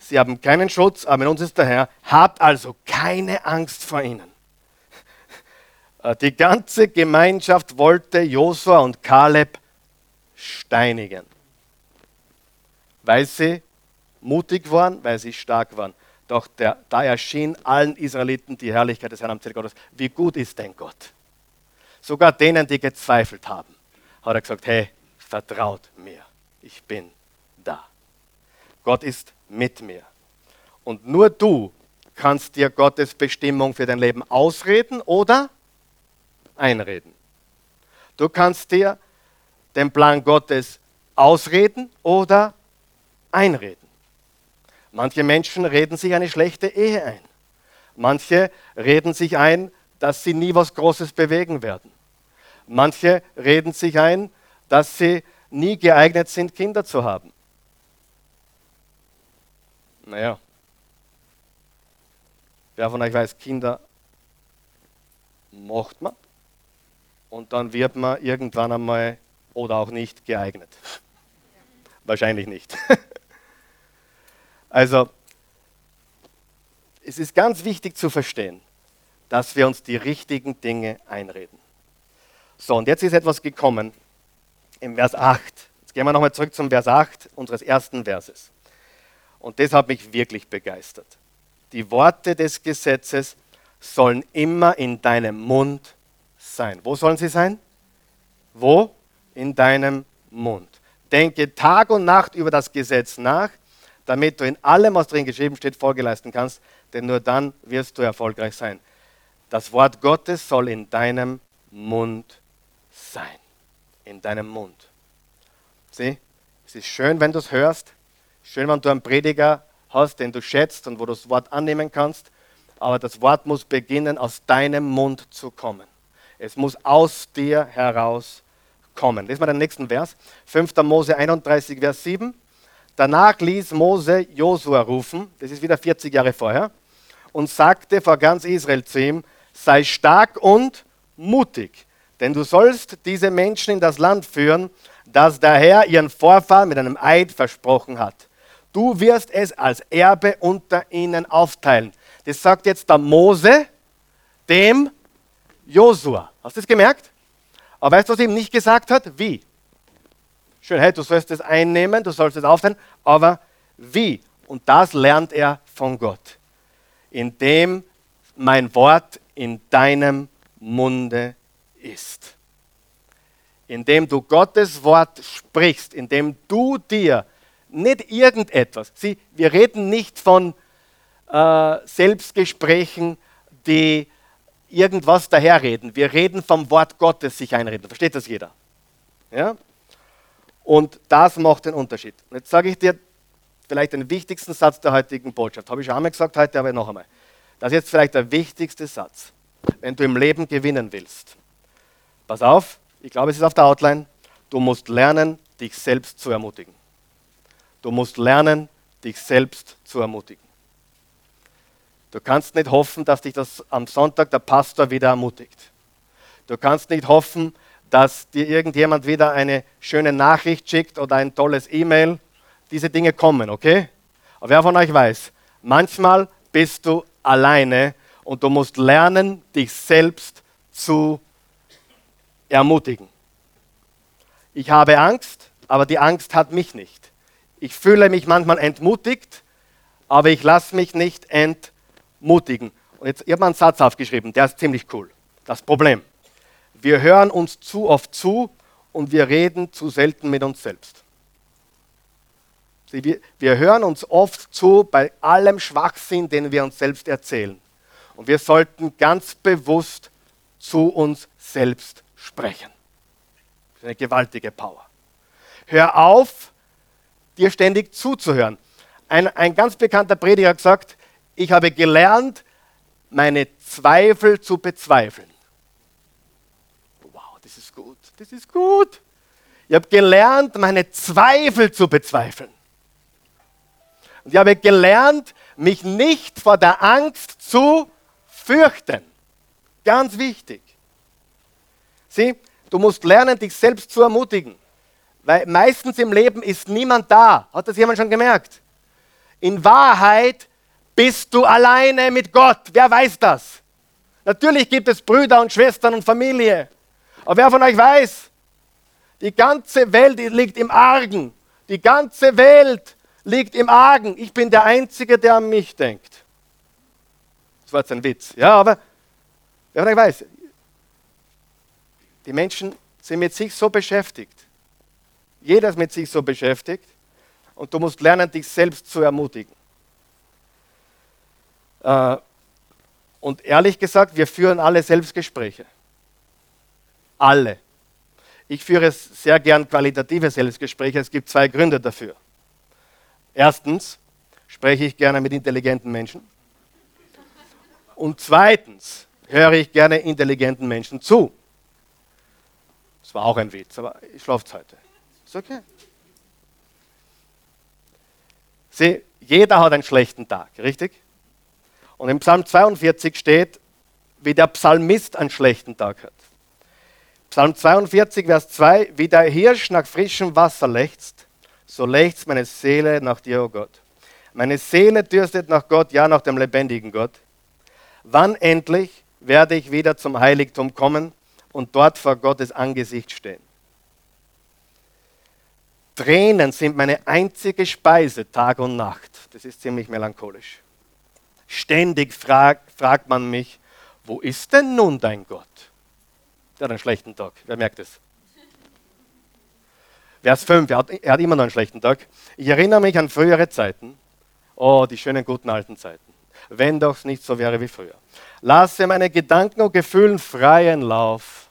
Speaker 1: Sie haben keinen Schutz, aber in uns ist der Herr. Habt also keine Angst vor ihnen. Äh, die ganze Gemeinschaft wollte Josua und Kaleb steinigen, weil sie mutig waren, weil sie stark waren. Doch der, da erschien allen Israeliten die Herrlichkeit des Herrn am Zelt Gottes. Wie gut ist denn Gott? Sogar denen, die gezweifelt haben, hat er gesagt, hey, vertraut mir, ich bin da. Gott ist mit mir. Und nur du kannst dir Gottes Bestimmung für dein Leben ausreden oder einreden. Du kannst dir den Plan Gottes ausreden oder einreden. Manche Menschen reden sich eine schlechte Ehe ein. Manche reden sich ein, dass sie nie was Großes bewegen werden. Manche reden sich ein, dass sie nie geeignet sind, Kinder zu haben. Naja, wer von euch weiß, Kinder macht man und dann wird man irgendwann einmal oder auch nicht geeignet. Wahrscheinlich nicht. also, es ist ganz wichtig zu verstehen, dass wir uns die richtigen Dinge einreden. So, und jetzt ist etwas gekommen im Vers 8. Jetzt gehen wir nochmal zurück zum Vers 8 unseres ersten Verses. Und das hat mich wirklich begeistert. Die Worte des Gesetzes sollen immer in deinem Mund sein. Wo sollen sie sein? Wo? In deinem Mund. Denke Tag und Nacht über das Gesetz nach, damit du in allem, was drin geschrieben steht, Folge leisten kannst, denn nur dann wirst du erfolgreich sein. Das Wort Gottes soll in deinem Mund sein. In deinem Mund. Sieh, es ist schön, wenn du es hörst, Schön, wenn du einen Prediger hast, den du schätzt und wo du das Wort annehmen kannst. Aber das Wort muss beginnen, aus deinem Mund zu kommen. Es muss aus dir heraus kommen. Wir den nächsten Vers. 5. Mose 31, Vers 7. Danach ließ Mose Josua rufen, das ist wieder 40 Jahre vorher, und sagte vor ganz Israel zu ihm, sei stark und mutig, denn du sollst diese Menschen in das Land führen, das der Herr ihren Vorfahren mit einem Eid versprochen hat. Du wirst es als Erbe unter ihnen aufteilen. Das sagt jetzt der Mose dem Josua. Hast du das gemerkt? Aber weißt du, was er ihm nicht gesagt hat? Wie? Schön, hey, du sollst es einnehmen, du sollst es aufteilen, aber wie? Und das lernt er von Gott. Indem mein Wort in deinem Munde ist. Indem du Gottes Wort sprichst, indem du dir nicht irgendetwas. Sie, wir reden nicht von äh, Selbstgesprächen, die irgendwas daherreden. Wir reden vom Wort Gottes sich einreden. Versteht das jeder? Ja? Und das macht den Unterschied. Und jetzt sage ich dir vielleicht den wichtigsten Satz der heutigen Botschaft. Habe ich schon einmal gesagt heute, aber noch einmal. Das ist jetzt vielleicht der wichtigste Satz, wenn du im Leben gewinnen willst. Pass auf, ich glaube, es ist auf der Outline. Du musst lernen, dich selbst zu ermutigen. Du musst lernen, dich selbst zu ermutigen. Du kannst nicht hoffen, dass dich das am Sonntag der Pastor wieder ermutigt. Du kannst nicht hoffen, dass dir irgendjemand wieder eine schöne Nachricht schickt oder ein tolles E-Mail. Diese Dinge kommen, okay? Aber wer von euch weiß, manchmal bist du alleine und du musst lernen, dich selbst zu ermutigen. Ich habe Angst, aber die Angst hat mich nicht. Ich fühle mich manchmal entmutigt, aber ich lasse mich nicht entmutigen. Und jetzt, ich habe mal einen Satz aufgeschrieben, der ist ziemlich cool. Das Problem. Wir hören uns zu oft zu und wir reden zu selten mit uns selbst. Wir, wir hören uns oft zu bei allem Schwachsinn, den wir uns selbst erzählen. Und wir sollten ganz bewusst zu uns selbst sprechen. Das ist eine gewaltige Power. Hör auf, dir ständig zuzuhören. Ein, ein ganz bekannter Prediger hat gesagt, ich habe gelernt, meine Zweifel zu bezweifeln. Wow, das ist gut, das ist gut. Ich habe gelernt, meine Zweifel zu bezweifeln. Und ich habe gelernt, mich nicht vor der Angst zu fürchten. Ganz wichtig. Sieh, du musst lernen, dich selbst zu ermutigen. Weil meistens im Leben ist niemand da. Hat das jemand schon gemerkt? In Wahrheit bist du alleine mit Gott. Wer weiß das? Natürlich gibt es Brüder und Schwestern und Familie. Aber wer von euch weiß, die ganze Welt liegt im Argen. Die ganze Welt liegt im Argen. Ich bin der Einzige, der an mich denkt. Das war jetzt ein Witz. Ja, aber wer von euch weiß, die Menschen sind mit sich so beschäftigt. Jeder ist mit sich so beschäftigt. Und du musst lernen, dich selbst zu ermutigen. Äh, und ehrlich gesagt, wir führen alle Selbstgespräche. Alle. Ich führe sehr gern qualitative Selbstgespräche. Es gibt zwei Gründe dafür. Erstens spreche ich gerne mit intelligenten Menschen. Und zweitens höre ich gerne intelligenten Menschen zu. War auch ein Witz, aber ich schlafe heute. Ist okay. Sieh, jeder hat einen schlechten Tag, richtig? Und im Psalm 42 steht, wie der Psalmist einen schlechten Tag hat. Psalm 42, Vers 2, wie der Hirsch nach frischem Wasser lechzt, so lechzt meine Seele nach dir, o oh Gott. Meine Seele dürstet nach Gott, ja nach dem lebendigen Gott. Wann endlich werde ich wieder zum Heiligtum kommen und dort vor Gottes Angesicht stehen? Tränen sind meine einzige Speise Tag und Nacht. Das ist ziemlich melancholisch. Ständig frag, fragt man mich, wo ist denn nun dein Gott? Der hat einen schlechten Tag. Wer merkt es? Vers 5, er hat, er hat immer noch einen schlechten Tag. Ich erinnere mich an frühere Zeiten. Oh, die schönen guten alten Zeiten. Wenn doch es nicht so wäre wie früher. Lasse meine Gedanken und Gefühlen freien Lauf.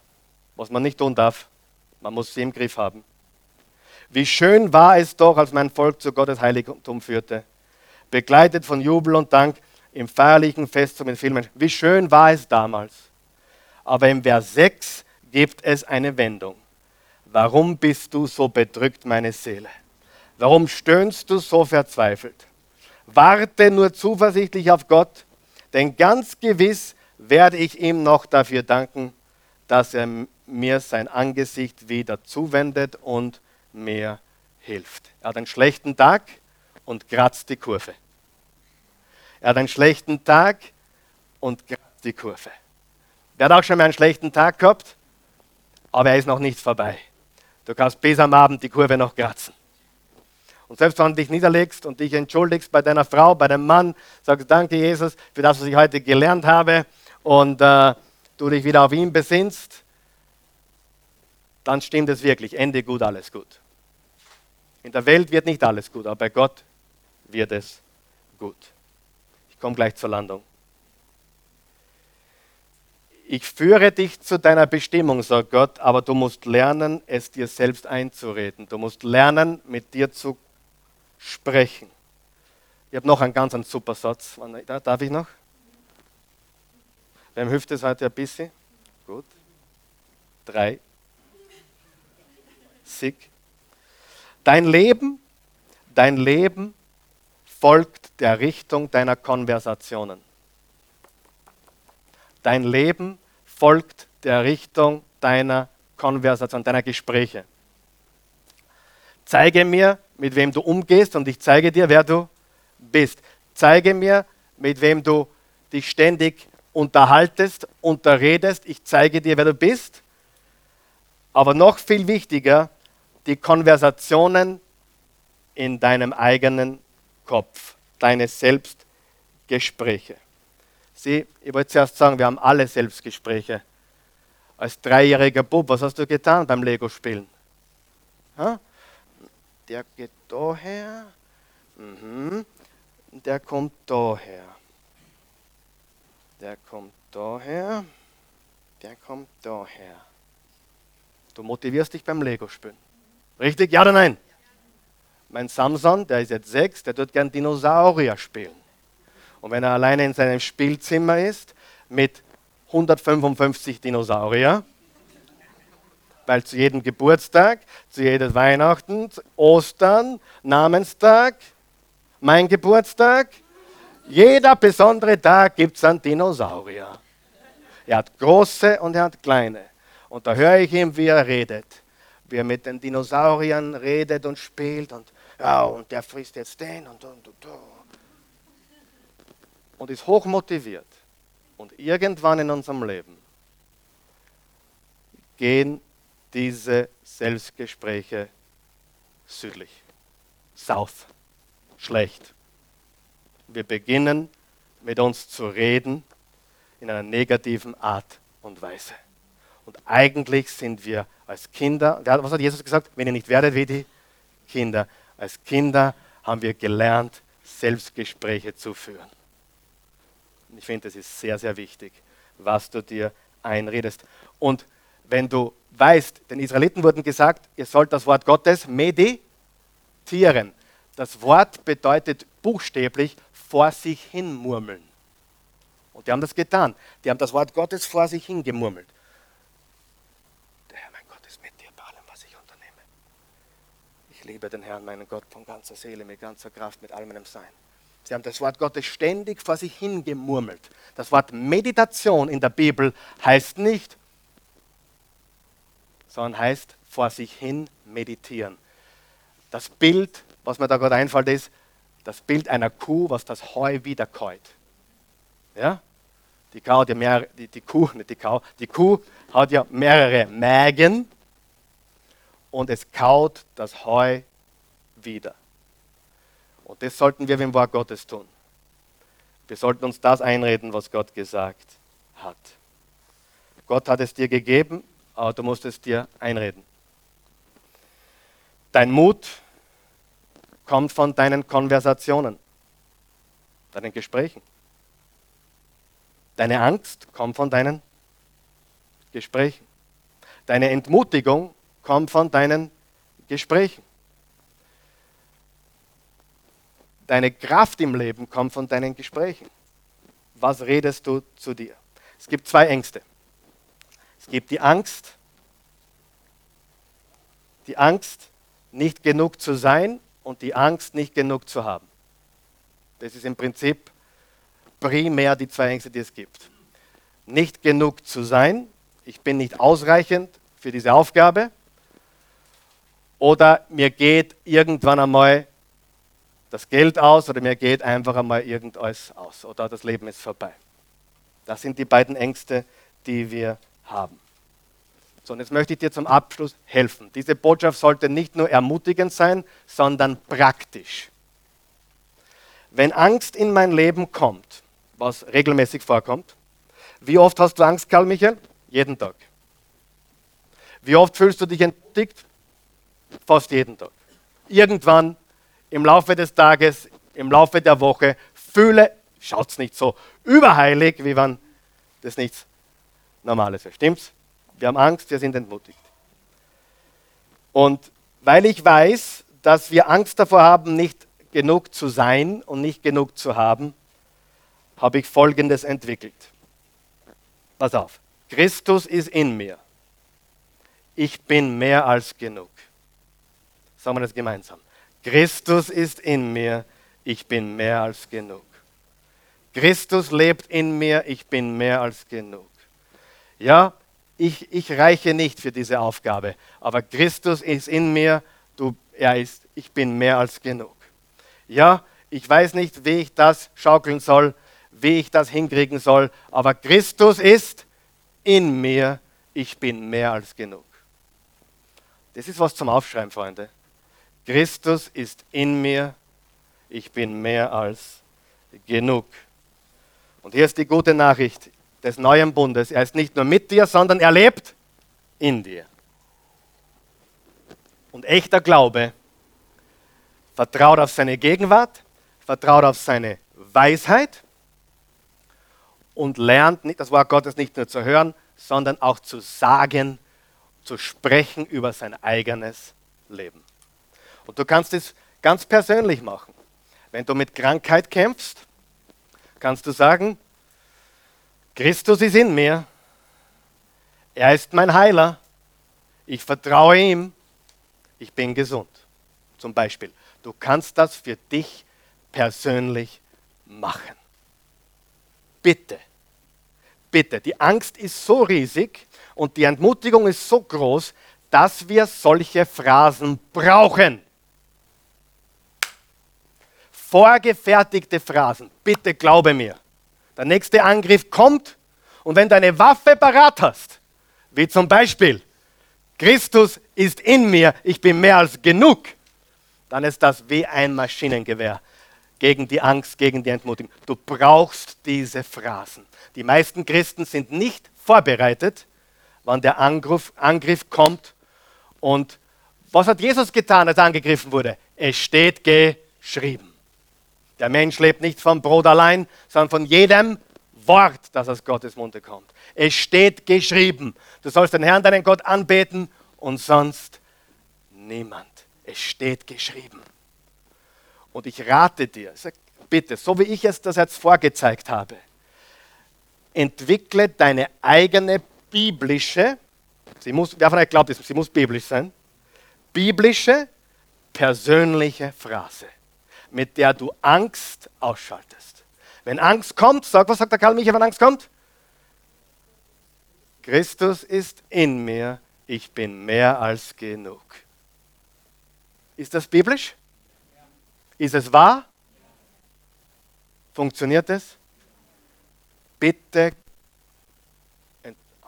Speaker 1: Was man nicht tun darf. Man muss sie im Griff haben. Wie schön war es doch, als mein Volk zu Gottes Heiligtum führte. Begleitet von Jubel und Dank im feierlichen Festzug mit vielen Menschen. Wie schön war es damals. Aber im Vers 6 gibt es eine Wendung. Warum bist du so bedrückt, meine Seele? Warum stöhnst du so verzweifelt? Warte nur zuversichtlich auf Gott, denn ganz gewiss werde ich ihm noch dafür danken, dass er mir sein Angesicht wieder zuwendet und mir hilft. Er hat einen schlechten Tag und kratzt die Kurve. Er hat einen schlechten Tag und kratzt die Kurve. Wer hat auch schon mal einen schlechten Tag gehabt? Aber er ist noch nicht vorbei. Du kannst bis am Abend die Kurve noch kratzen. Und selbst wenn du dich niederlegst und dich entschuldigst bei deiner Frau, bei deinem Mann, sagst Danke, Jesus, für das, was ich heute gelernt habe und äh, du dich wieder auf ihn besinnst, dann stimmt es wirklich. Ende gut, alles gut. In der Welt wird nicht alles gut, aber bei Gott wird es gut. Ich komme gleich zur Landung. Ich führe dich zu deiner Bestimmung, sagt Gott, aber du musst lernen, es dir selbst einzureden. Du musst lernen, mit dir zu sprechen. Ich habe noch einen ganz einen super Satz. Darf ich noch? Wem hilft es heute ein bisschen? Gut. Drei. Dein Leben, dein Leben folgt der Richtung deiner Konversationen. Dein Leben folgt der Richtung deiner Konversation, deiner Gespräche. Zeige mir, mit wem du umgehst und ich zeige dir, wer du bist. Zeige mir, mit wem du dich ständig unterhaltest, unterredest. Ich zeige dir, wer du bist. Aber noch viel wichtiger, die Konversationen in deinem eigenen Kopf, deine Selbstgespräche. Sieh, ich wollte zuerst sagen, wir haben alle Selbstgespräche. Als dreijähriger Bub, was hast du getan beim Lego-Spielen? Der geht daher, mhm. der kommt daher. Der kommt daher, der kommt daher. Du motivierst dich beim Lego-Spielen. Richtig? Ja oder nein? Mein Samson, der ist jetzt sechs, der tut gern Dinosaurier spielen. Und wenn er alleine in seinem Spielzimmer ist mit 155 Dinosaurier, weil zu jedem Geburtstag, zu jedem Weihnachten, Ostern, Namenstag, mein Geburtstag, jeder besondere Tag gibt es einen Dinosaurier. Er hat große und er hat kleine. Und da höre ich ihm, wie er redet. Wie er mit den Dinosauriern redet und spielt und ja, und der frisst jetzt den und und und. Und ist hochmotiviert. Und irgendwann in unserem Leben gehen diese Selbstgespräche südlich, south, schlecht. Wir beginnen mit uns zu reden in einer negativen Art und Weise. Und eigentlich sind wir als Kinder, was hat Jesus gesagt? Wenn ihr nicht werdet wie die Kinder. Als Kinder haben wir gelernt, Selbstgespräche zu führen. Und ich finde, das ist sehr, sehr wichtig, was du dir einredest. Und wenn du weißt, den Israeliten wurden gesagt, ihr sollt das Wort Gottes meditieren. Das Wort bedeutet buchstäblich vor sich hin murmeln. Und die haben das getan. Die haben das Wort Gottes vor sich hin gemurmelt. Der Herr, mein Gott, ist mit dir bei allem, was ich unternehme. Ich liebe den Herrn, meinen Gott, von ganzer Seele, mit ganzer Kraft, mit all meinem Sein. Sie haben das Wort Gottes ständig vor sich hingemurmelt. Das Wort Meditation in der Bibel heißt nicht, sondern heißt vor sich hin meditieren. Das Bild, was mir da gerade einfällt, ist das Bild einer Kuh, was das Heu wiederkäut. Ja? Die, hat ja mehrere, die, die, Kuh, nicht die, Kuh, die Kuh hat ja mehrere Mägen und es kaut das Heu wieder. Und das sollten wir im Wort Gottes tun. Wir sollten uns das einreden, was Gott gesagt hat. Gott hat es dir gegeben, aber du musst es dir einreden. Dein Mut kommt von deinen Konversationen, deinen Gesprächen. Deine Angst kommt von deinen Gesprächen. Deine Entmutigung kommt von deinen Gesprächen. Deine Kraft im Leben kommt von deinen Gesprächen. Was redest du zu dir? Es gibt zwei Ängste. Es gibt die Angst, die Angst, nicht genug zu sein und die Angst, nicht genug zu haben. Das ist im Prinzip primär die zwei Ängste, die es gibt. Nicht genug zu sein, ich bin nicht ausreichend für diese Aufgabe oder mir geht irgendwann einmal das Geld aus oder mir geht einfach einmal irgendwas aus oder das Leben ist vorbei. Das sind die beiden Ängste, die wir haben. So, und jetzt möchte ich dir zum Abschluss helfen. Diese Botschaft sollte nicht nur ermutigend sein, sondern praktisch. Wenn Angst in mein Leben kommt, was regelmäßig vorkommt, wie oft hast du Angst, Karl Michael? Jeden Tag. Wie oft fühlst du dich entmutigt? Fast jeden Tag. Irgendwann im Laufe des Tages, im Laufe der Woche fühle, schaut es nicht so überheilig, wie wenn das nichts Normales ist. Stimmt's? Wir haben Angst, wir sind entmutigt. Und weil ich weiß, dass wir Angst davor haben, nicht genug zu sein und nicht genug zu haben, habe ich Folgendes entwickelt. Pass auf, Christus ist in mir. Ich bin mehr als genug. Sagen wir das gemeinsam. Christus ist in mir. Ich bin mehr als genug. Christus lebt in mir. Ich bin mehr als genug. Ja, ich, ich reiche nicht für diese Aufgabe, aber Christus ist in mir, du, er ist, ich bin mehr als genug. Ja, ich weiß nicht, wie ich das schaukeln soll, wie ich das hinkriegen soll, aber Christus ist in mir, ich bin mehr als genug. Das ist was zum Aufschreiben, Freunde. Christus ist in mir, ich bin mehr als genug. Und hier ist die gute Nachricht des neuen Bundes. Er ist nicht nur mit dir, sondern er lebt in dir. Und echter Glaube vertraut auf seine Gegenwart, vertraut auf seine Weisheit und lernt das Wort Gottes nicht nur zu hören, sondern auch zu sagen, zu sprechen über sein eigenes Leben. Und du kannst es ganz persönlich machen. Wenn du mit Krankheit kämpfst, kannst du sagen, Christus ist in mir, er ist mein Heiler, ich vertraue ihm, ich bin gesund. Zum Beispiel, du kannst das für dich persönlich machen. Bitte, bitte, die Angst ist so riesig und die Entmutigung ist so groß, dass wir solche Phrasen brauchen vorgefertigte Phrasen. Bitte glaube mir. Der nächste Angriff kommt und wenn du eine Waffe parat hast, wie zum Beispiel, Christus ist in mir, ich bin mehr als genug, dann ist das wie ein Maschinengewehr gegen die Angst, gegen die Entmutigung. Du brauchst diese Phrasen. Die meisten Christen sind nicht vorbereitet, wann der Angriff, Angriff kommt. Und was hat Jesus getan, als er angegriffen wurde? Es steht geschrieben. Der Mensch lebt nicht vom Brot allein, sondern von jedem Wort, das aus Gottes Munde kommt. Es steht geschrieben. Du sollst den Herrn, deinen Gott, anbeten und sonst niemand. Es steht geschrieben. Und ich rate dir, bitte, so wie ich es das jetzt vorgezeigt habe, entwickle deine eigene biblische, sie muss, wer von euch glaubt, sie muss biblisch sein, biblische, persönliche Phrase mit der du Angst ausschaltest. Wenn Angst kommt, sag, was sagt der Karl Michael, wenn Angst kommt? Christus ist in mir, ich bin mehr als genug. Ist das biblisch? Ist es wahr? Funktioniert es? Bitte,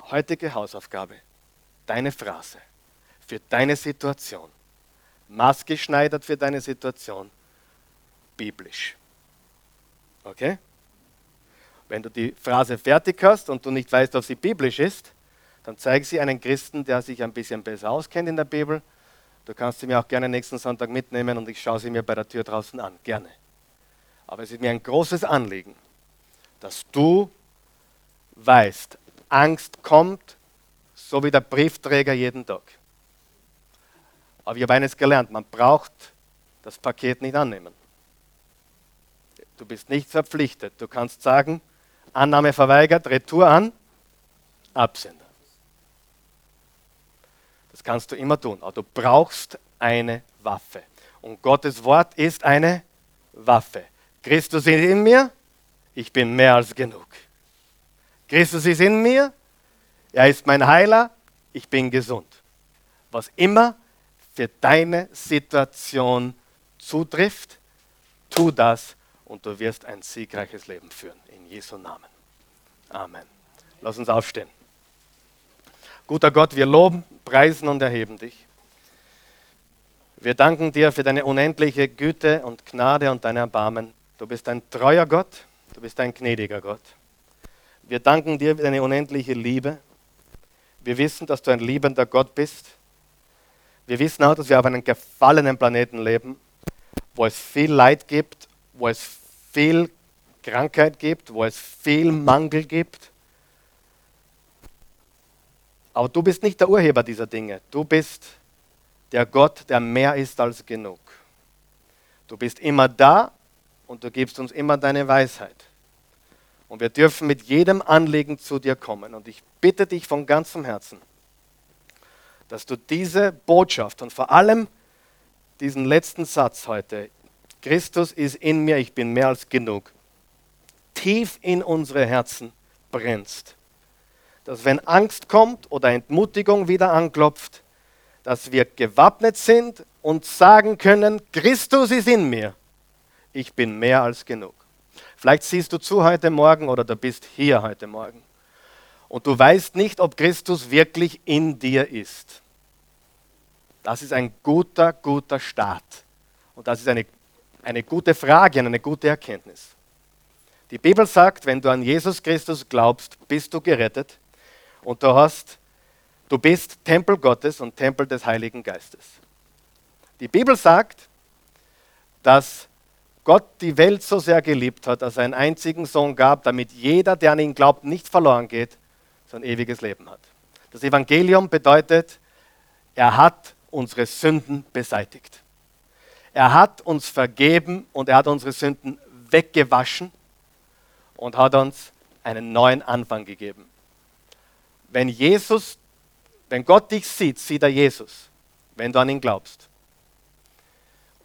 Speaker 1: heutige Hausaufgabe, deine Phrase für deine Situation, maßgeschneidert für deine Situation, biblisch. Okay? Wenn du die Phrase fertig hast und du nicht weißt, ob sie biblisch ist, dann zeig sie einen Christen, der sich ein bisschen besser auskennt in der Bibel. Du kannst sie mir auch gerne nächsten Sonntag mitnehmen und ich schaue sie mir bei der Tür draußen an. Gerne. Aber es ist mir ein großes Anliegen, dass du weißt, Angst kommt, so wie der Briefträger jeden Tag. Aber ich habe eines gelernt, man braucht das Paket nicht annehmen. Du bist nicht verpflichtet. Du kannst sagen, Annahme verweigert, Retour an, Absender. Das kannst du immer tun. Aber du brauchst eine Waffe. Und Gottes Wort ist eine Waffe. Christus ist in mir, ich bin mehr als genug. Christus ist in mir, er ist mein Heiler, ich bin gesund. Was immer für deine Situation zutrifft, tu das und du wirst ein siegreiches Leben führen. In Jesu Namen. Amen. Lass uns aufstehen. Guter Gott, wir loben, preisen und erheben dich. Wir danken dir für deine unendliche Güte und Gnade und dein Erbarmen. Du bist ein treuer Gott, du bist ein gnädiger Gott. Wir danken dir für deine unendliche Liebe. Wir wissen, dass du ein liebender Gott bist. Wir wissen auch, dass wir auf einem gefallenen Planeten leben, wo es viel Leid gibt wo es viel Krankheit gibt, wo es viel Mangel gibt. Aber du bist nicht der Urheber dieser Dinge. Du bist der Gott, der mehr ist als genug. Du bist immer da und du gibst uns immer deine Weisheit. Und wir dürfen mit jedem Anliegen zu dir kommen. Und ich bitte dich von ganzem Herzen, dass du diese Botschaft und vor allem diesen letzten Satz heute Christus ist in mir, ich bin mehr als genug, tief in unsere Herzen brennst. dass wenn Angst kommt oder Entmutigung wieder anklopft, dass wir gewappnet sind und sagen können, Christus ist in mir. Ich bin mehr als genug. Vielleicht siehst du zu heute Morgen oder du bist hier heute Morgen und du weißt nicht, ob Christus wirklich in dir ist. Das ist ein guter, guter Start. Und das ist eine, eine gute Frage und eine gute Erkenntnis. Die Bibel sagt, wenn du an Jesus Christus glaubst, bist du gerettet und du hast, du bist Tempel Gottes und Tempel des Heiligen Geistes. Die Bibel sagt, dass Gott die Welt so sehr geliebt hat, dass er einen einzigen Sohn gab, damit jeder, der an ihn glaubt, nicht verloren geht, sondern ewiges Leben hat. Das Evangelium bedeutet, er hat unsere Sünden beseitigt. Er hat uns vergeben und er hat unsere Sünden weggewaschen und hat uns einen neuen Anfang gegeben. Wenn Jesus, wenn Gott dich sieht, sieht er Jesus, wenn du an ihn glaubst.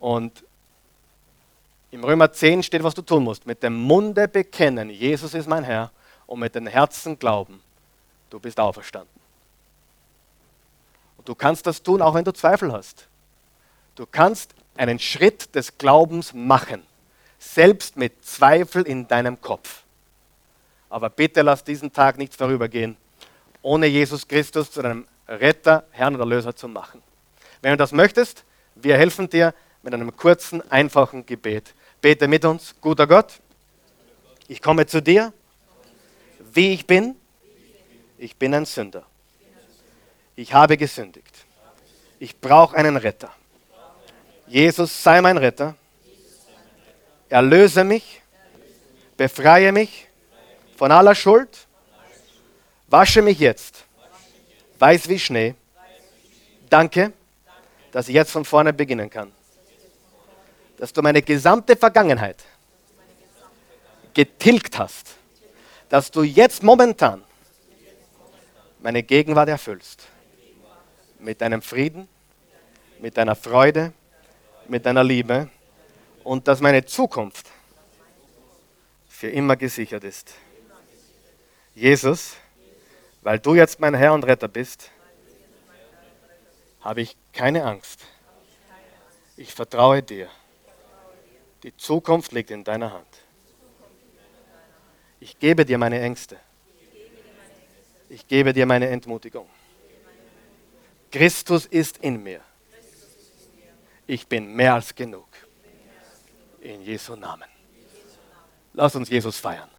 Speaker 1: Und im Römer 10 steht, was du tun musst. Mit dem Munde bekennen, Jesus ist mein Herr, und mit dem Herzen glauben, du bist auferstanden. Und du kannst das tun, auch wenn du Zweifel hast. Du kannst einen Schritt des Glaubens machen, selbst mit Zweifel in deinem Kopf. Aber bitte lass diesen Tag nicht vorübergehen, ohne Jesus Christus zu deinem Retter, Herrn und Erlöser zu machen. Wenn du das möchtest, wir helfen dir mit einem kurzen, einfachen Gebet. Bete mit uns, guter Gott, ich komme zu dir, wie ich bin. Ich bin ein Sünder. Ich habe gesündigt. Ich brauche einen Retter. Jesus sei mein Retter. Erlöse mich, befreie mich von aller Schuld, wasche mich jetzt, weiß wie Schnee. Danke, dass ich jetzt von vorne beginnen kann. Dass du meine gesamte Vergangenheit getilgt hast. Dass du jetzt momentan meine Gegenwart erfüllst. Mit deinem Frieden, mit deiner Freude, mit deiner Liebe und dass meine Zukunft für immer gesichert ist. Jesus, weil du jetzt mein Herr und Retter bist, habe ich keine Angst. Ich vertraue dir. Die Zukunft liegt in deiner Hand. Ich gebe dir meine Ängste. Ich gebe dir meine Entmutigung. Christus ist in mir. Ich bin mehr als genug. In Jesu Namen. Lass uns Jesus feiern.